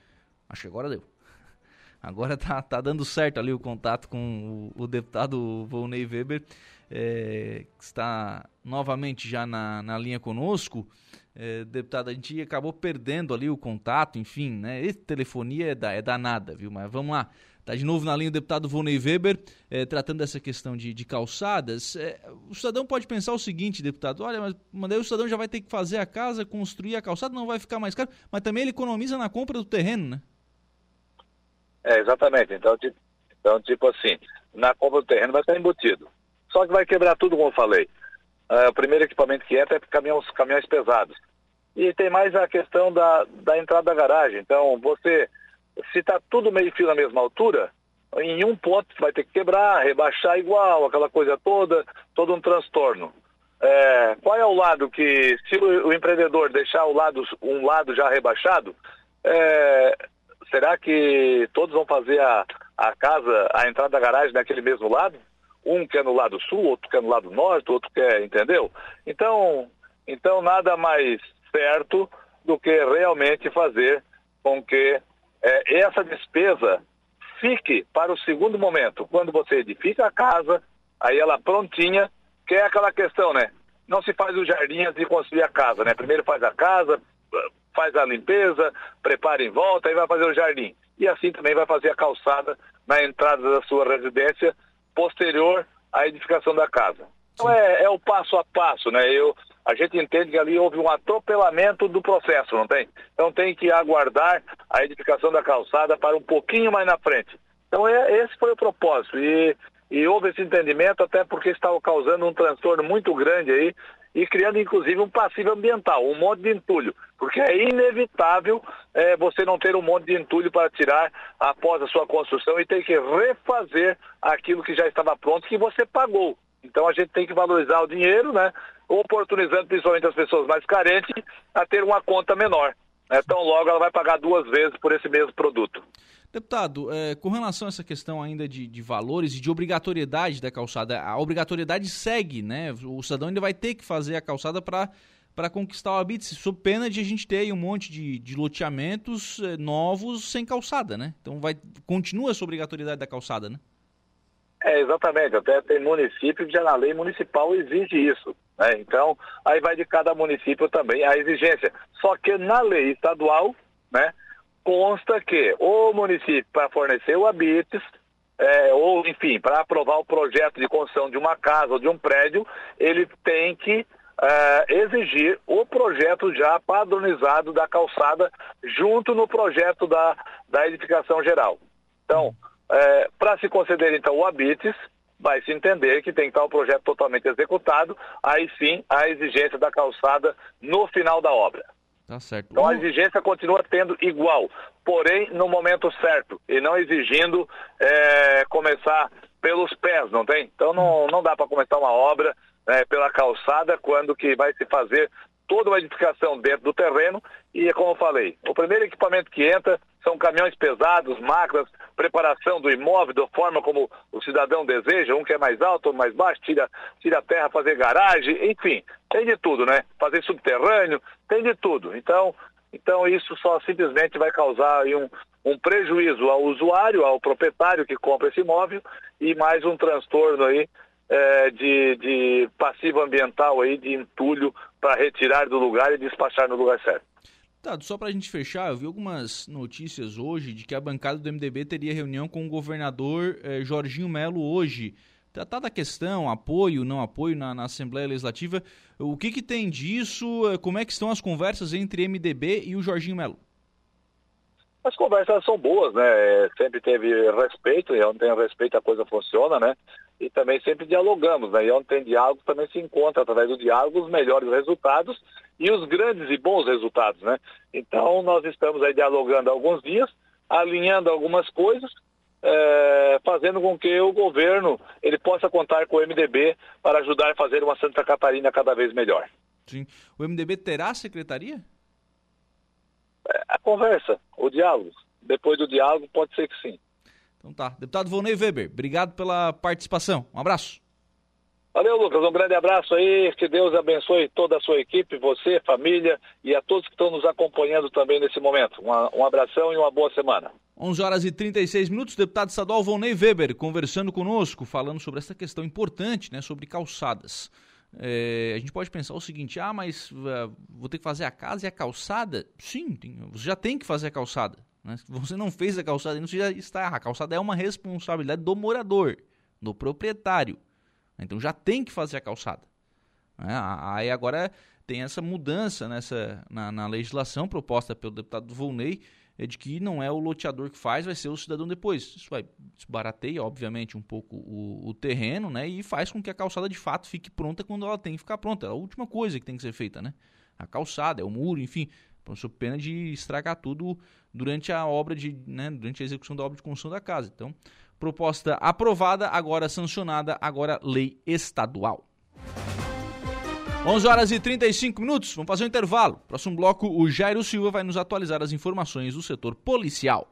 Acho que agora deu. Agora tá, tá dando certo ali o contato com o, o deputado Volney Weber, é, que está novamente já na, na linha conosco. É, deputado, a gente acabou perdendo ali o contato, enfim, né? Esse telefonia é, da, é danada, viu? Mas vamos lá. Está de novo na linha o deputado Volney Weber, eh, tratando dessa questão de, de calçadas. Eh, o cidadão pode pensar o seguinte, deputado: olha, mas, mas daí o cidadão já vai ter que fazer a casa, construir a calçada, não vai ficar mais caro, mas também ele economiza na compra do terreno, né? É, exatamente. Então, tipo, então, tipo assim, na compra do terreno vai estar embutido. Só que vai quebrar tudo, como eu falei. Uh, o primeiro equipamento que entra é caminhões, caminhões pesados. E tem mais a questão da, da entrada da garagem. Então, você se está tudo meio fio na mesma altura, em um ponto vai ter que quebrar, rebaixar igual, aquela coisa toda, todo um transtorno. É, qual é o lado que, se o, o, empreendedor deixar o lado, um lado já rebaixado, é, será que todos vão fazer a, a casa, a entrada da garagem naquele mesmo lado? Um quer no lado sul, outro quer no lado norte, outro quer, entendeu? Então, então nada mais certo do que realmente fazer com que é, essa despesa fique para o segundo momento, quando você edifica a casa, aí ela prontinha, que é aquela questão, né? Não se faz o jardim antes de construir a casa, né? Primeiro faz a casa, faz a limpeza, prepara em volta, aí vai fazer o jardim. E assim também vai fazer a calçada na entrada da sua residência, posterior à edificação da casa. Então é, é, o passo a passo, né? Eu, a gente entende que ali houve um atropelamento do processo, não tem? Então tem que aguardar a edificação da calçada para um pouquinho mais na frente. Então é, esse foi o propósito e, e houve esse entendimento até porque estava causando um transtorno muito grande aí e criando inclusive um passivo ambiental, um monte de entulho, porque é inevitável é, você não ter um monte de entulho para tirar após a sua construção e ter que refazer aquilo que já estava pronto que você pagou. Então a gente tem que valorizar o dinheiro, né? Oportunizando principalmente as pessoas mais carentes a ter uma conta menor. Né? Então logo ela vai pagar duas vezes por esse mesmo produto. Deputado, é, com relação a essa questão ainda de, de, valores e de obrigatoriedade da calçada, a obrigatoriedade segue, né? O cidadão ainda vai ter que fazer a calçada para para conquistar o habite, sob pena de a gente ter um monte de, de loteamentos é, novos sem calçada, né? Então vai continua essa obrigatoriedade da calçada, né? É, exatamente. Até tem município que já na lei municipal exige isso. Né? Então, aí vai de cada município também a exigência. Só que na lei estadual, né, consta que o município, para fornecer o habites, é, ou enfim, para aprovar o projeto de construção de uma casa ou de um prédio, ele tem que é, exigir o projeto já padronizado da calçada junto no projeto da, da edificação geral. Então, é, Para se conceder, então, o habites, vai se entender que tem que estar o projeto totalmente executado, aí sim a exigência da calçada no final da obra. Tá certo. Então a exigência continua tendo igual, porém no momento certo, e não exigindo é, começar pelos pés, não tem? Então não, não dá para começar uma obra né, pela calçada quando que vai se fazer toda uma edificação dentro do terreno e, como eu falei, o primeiro equipamento que entra são caminhões pesados, máquinas, preparação do imóvel da forma como o cidadão deseja, um que é mais alto, outro mais baixo, tira, tira a terra, fazer garagem, enfim, tem de tudo, né? Fazer subterrâneo, tem de tudo. Então, então isso só simplesmente vai causar um, um prejuízo ao usuário, ao proprietário que compra esse imóvel e mais um transtorno aí é, de, de passivo ambiental aí, de entulho para retirar do lugar e despachar no lugar certo. Tá, só para a gente fechar, eu vi algumas notícias hoje de que a bancada do MDB teria reunião com o governador eh, Jorginho Melo hoje. Tratada a questão, apoio, não apoio na, na, Assembleia Legislativa, o que, que tem disso? Eh, como é que estão as conversas entre MDB e o Jorginho Melo? As conversas são boas, né? Sempre teve respeito, e onde tem respeito a coisa funciona, né? E também sempre dialogamos, né? E onde tem diálogo também se encontra, através do diálogo, os melhores resultados e os grandes e bons resultados, né? Então, nós estamos aí dialogando há alguns dias, alinhando algumas coisas, é, fazendo com que o governo ele possa contar com o MDB para ajudar a fazer uma Santa Catarina cada vez melhor. Sim. O MDB terá secretaria? A conversa, o diálogo. Depois do diálogo, pode ser que sim. Então tá. Deputado Volney Weber, obrigado pela participação. Um abraço. Valeu, Lucas. Um grande abraço aí. Que Deus abençoe toda a sua equipe, você, família e a todos que estão nos acompanhando também nesse momento. Um, um abração e uma boa semana. 11 horas e 36 minutos, deputado estadual Volney Weber conversando conosco, falando sobre essa questão importante, né, sobre calçadas. É, a gente pode pensar o seguinte: ah, mas uh, vou ter que fazer a casa e a calçada? Sim, tem, você já tem que fazer a calçada. Né? Se você não fez a calçada, você já está A calçada é uma responsabilidade do morador, do proprietário. Então já tem que fazer a calçada. Né? Aí agora tem essa mudança nessa, na, na legislação proposta pelo deputado Volney é de que não é o loteador que faz, vai ser o cidadão depois. Isso vai desbarateia, obviamente, um pouco o, o, terreno, né? E faz com que a calçada de fato fique pronta quando ela tem que ficar pronta. É a última coisa que tem que ser feita, né? A calçada, é o muro, enfim. Sob pena de estragar tudo durante a obra de, né, durante a execução da obra de construção da casa. Então, proposta aprovada, agora sancionada, agora lei estadual. 11 horas e 35 minutos, vamos fazer um intervalo. Próximo bloco, o Jairo Silva vai nos atualizar as informações do setor policial.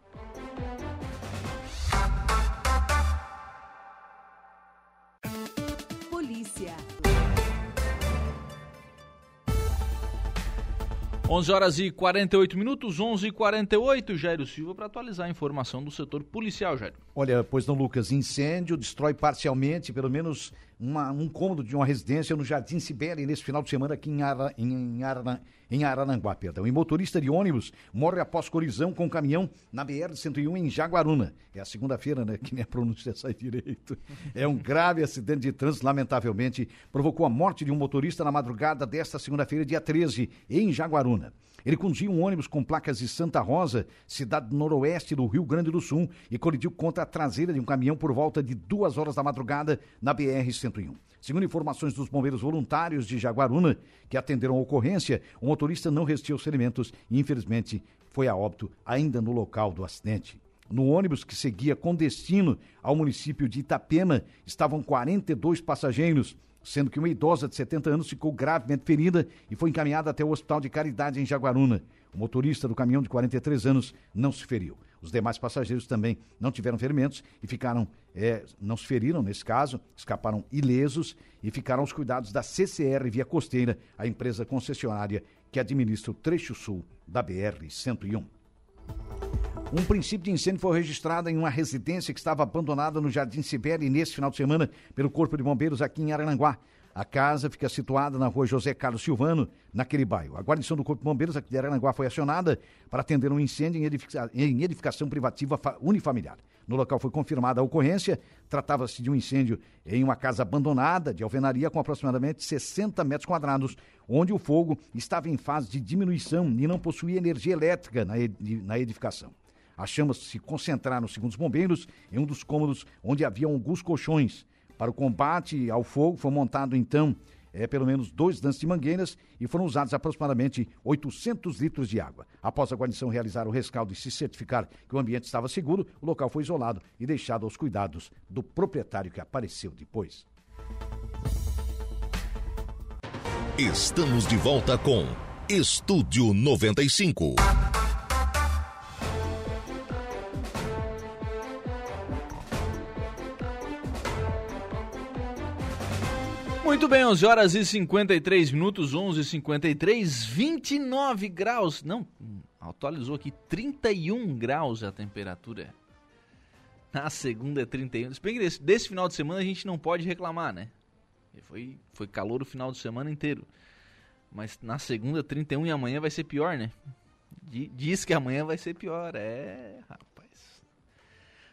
11 horas e 48 minutos, 11 e 48 Jairo Silva para atualizar a informação do setor policial, Jairo. Olha, pois não, Lucas, incêndio destrói parcialmente, pelo menos, uma, um cômodo de uma residência no Jardim Sibéria nesse final de semana aqui em, Ara, em, Ara, em Araranguá. Perdão. E motorista de ônibus morre após colisão com um caminhão na BR-101 em Jaguaruna. É a segunda-feira, né? Que nem a pronúncia sai direito. É um grave acidente de trânsito, lamentavelmente, provocou a morte de um motorista na madrugada desta segunda-feira, dia 13, em Jaguaruna. Ele conduzia um ônibus com placas de Santa Rosa, cidade noroeste do Rio Grande do Sul, e colidiu contra a traseira de um caminhão por volta de duas horas da madrugada na BR-101. Segundo informações dos bombeiros voluntários de Jaguaruna, que atenderam a ocorrência, o motorista não resistiu aos ferimentos e, infelizmente, foi a óbito ainda no local do acidente. No ônibus que seguia com destino ao município de Itapema, estavam 42 passageiros sendo que uma idosa de 70 anos ficou gravemente ferida e foi encaminhada até o Hospital de Caridade em Jaguaruna. O motorista do caminhão de 43 anos não se feriu. Os demais passageiros também não tiveram ferimentos e ficaram, é, não se feriram nesse caso, escaparam ilesos e ficaram aos cuidados da CCR Via Costeira, a empresa concessionária que administra o trecho sul da BR-101. Um princípio de incêndio foi registrado em uma residência que estava abandonada no Jardim Sibéria nesse final de semana pelo Corpo de Bombeiros aqui em Arananguá. A casa fica situada na rua José Carlos Silvano, naquele bairro. A guarnição do Corpo de Bombeiros aqui de Arananguá foi acionada para atender um incêndio em, em edificação privativa unifamiliar. No local foi confirmada a ocorrência. Tratava-se de um incêndio em uma casa abandonada de alvenaria com aproximadamente 60 metros quadrados, onde o fogo estava em fase de diminuição e não possuía energia elétrica na edificação. As chamas se concentraram, segundo os bombeiros, em um dos cômodos onde havia alguns colchões. Para o combate ao fogo foi montado então é, pelo menos dois lances de mangueiras e foram usados aproximadamente 800 litros de água. Após a guarnição realizar o rescaldo e se certificar que o ambiente estava seguro, o local foi isolado e deixado aos cuidados do proprietário que apareceu depois. Estamos de volta com Estúdio 95. Bem, 11 horas e 53 minutos, 11 e 53, 29 graus. Não, atualizou aqui, 31 graus a temperatura. Na segunda é 31. Se bem que desse, desse final de semana a gente não pode reclamar, né? Foi, foi calor o final de semana inteiro. Mas na segunda, 31 e amanhã vai ser pior, né? Diz que amanhã vai ser pior. É, rapaz.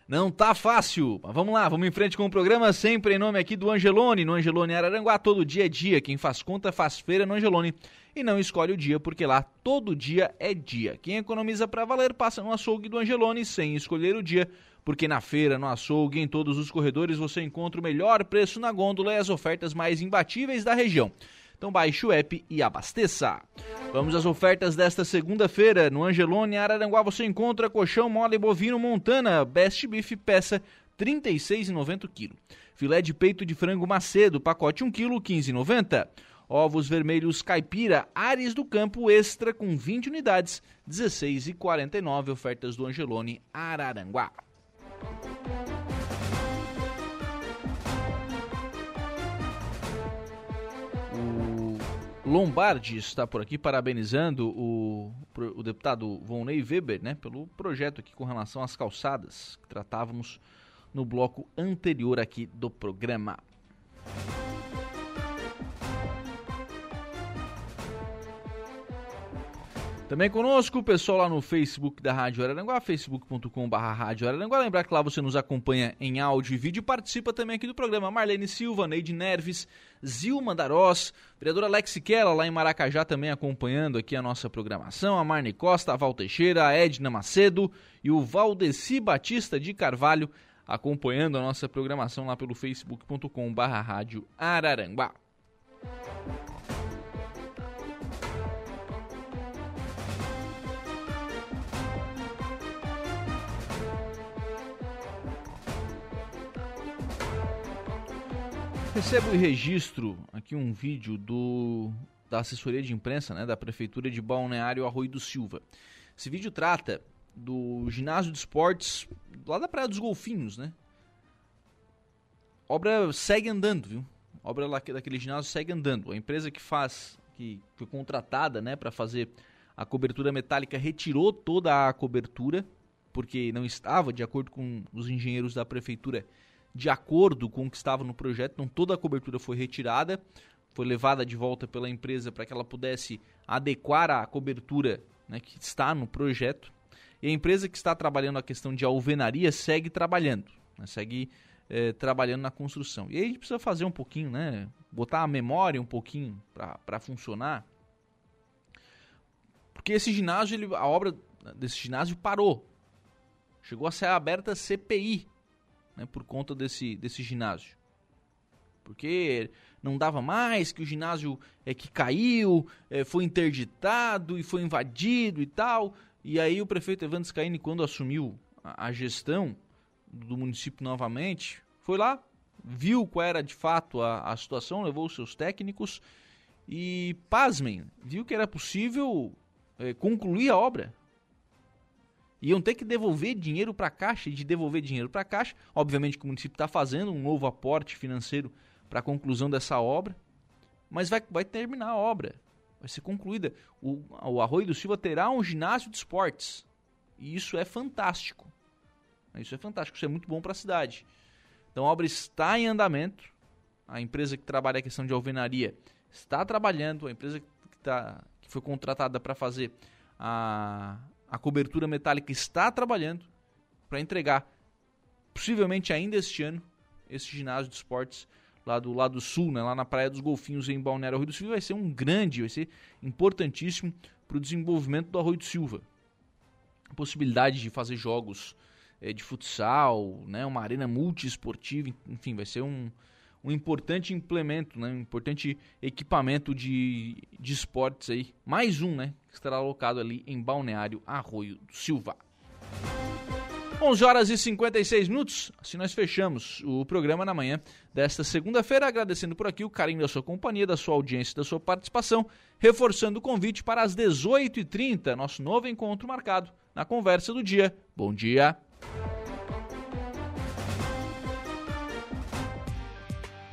Não tá fácil. Mas vamos lá, vamos em frente com o programa, sempre em nome aqui do Angelone. No Angelone Araranguá, todo dia é dia. Quem faz conta faz feira no Angelone. E não escolhe o dia, porque lá todo dia é dia. Quem economiza para valer passa no açougue do Angelone sem escolher o dia porque na feira, no açougue, em todos os corredores você encontra o melhor preço na gôndola e as ofertas mais imbatíveis da região. Então baixe o app e abasteça. Vamos às ofertas desta segunda-feira. No Angelone, Araranguá, você encontra colchão mole bovino Montana, Best Beef, peça R$ 36,90 kg. Filé de peito de frango Macedo, pacote 1 kg, 15,90. Ovos vermelhos caipira, Ares do Campo Extra com 20 unidades, 16,49. Ofertas do Angelone, Araranguá. Lombardi está por aqui parabenizando o, o deputado Volney Weber né, pelo projeto aqui com relação às calçadas que tratávamos no bloco anterior aqui do programa. Também conosco o pessoal lá no Facebook da Rádio Araranguá, facebook.com.br Rádio Araranguá. Lembrar que lá você nos acompanha em áudio e vídeo e participa também aqui do programa. Marlene Silva, Neide Nerves, Zilma Darós, vereadora Alex Kella lá em Maracajá também acompanhando aqui a nossa programação. A Marne Costa, a Val Teixeira, a Edna Macedo e o Valdeci Batista de Carvalho acompanhando a nossa programação lá pelo facebook.com.br Rádio Araranguá. Recebo e registro aqui um vídeo do, da assessoria de imprensa né, da Prefeitura de Balneário Arroio do Silva. Esse vídeo trata do ginásio de esportes lá da Praia dos Golfinhos, né? Obra segue andando, viu? Obra lá daquele ginásio segue andando. A empresa que faz, que foi contratada, né, para fazer a cobertura metálica retirou toda a cobertura porque não estava de acordo com os engenheiros da prefeitura de acordo com o que estava no projeto, então toda a cobertura foi retirada, foi levada de volta pela empresa para que ela pudesse adequar a cobertura né, que está no projeto. E a empresa que está trabalhando a questão de alvenaria segue trabalhando, né, segue é, trabalhando na construção. E aí a gente precisa fazer um pouquinho, né, botar a memória um pouquinho para funcionar. Porque esse ginásio, ele, a obra desse ginásio parou. Chegou a ser aberta CPI né, por conta desse, desse ginásio. Porque não dava mais, que o ginásio é que caiu, é, foi interditado e foi invadido e tal. E aí o prefeito Evandro Scaini, quando assumiu a, a gestão do município novamente, foi lá, viu qual era de fato a, a situação, levou os seus técnicos e, pasmem, viu que era possível é, concluir a obra iam ter que devolver dinheiro para a Caixa, e de devolver dinheiro para a Caixa, obviamente que o município está fazendo um novo aporte financeiro para a conclusão dessa obra, mas vai, vai terminar a obra, vai ser concluída. O, o Arroio do Silva terá um ginásio de esportes, e isso é fantástico. Isso é fantástico, isso é muito bom para a cidade. Então a obra está em andamento, a empresa que trabalha a questão de alvenaria está trabalhando, a empresa que, tá, que foi contratada para fazer a, a cobertura metálica está trabalhando para entregar, possivelmente ainda este ano, esse ginásio de esportes lá do lado sul, né, lá na Praia dos Golfinhos, em Balneário Arroio do Silva, vai ser um grande, vai ser importantíssimo para o desenvolvimento do Arroio do Silva. A possibilidade de fazer jogos é, de futsal, né, uma arena multiesportiva, enfim, vai ser um, um importante implemento, né? um importante equipamento de, de esportes aí. Mais um, né? Que estará alocado ali em Balneário Arroio do Silva. 11 horas e 56 minutos. Assim nós fechamos o programa na manhã desta segunda-feira, agradecendo por aqui o carinho da sua companhia, da sua audiência, da sua participação, reforçando o convite para as 18h30, nosso novo encontro marcado na conversa do dia. Bom dia.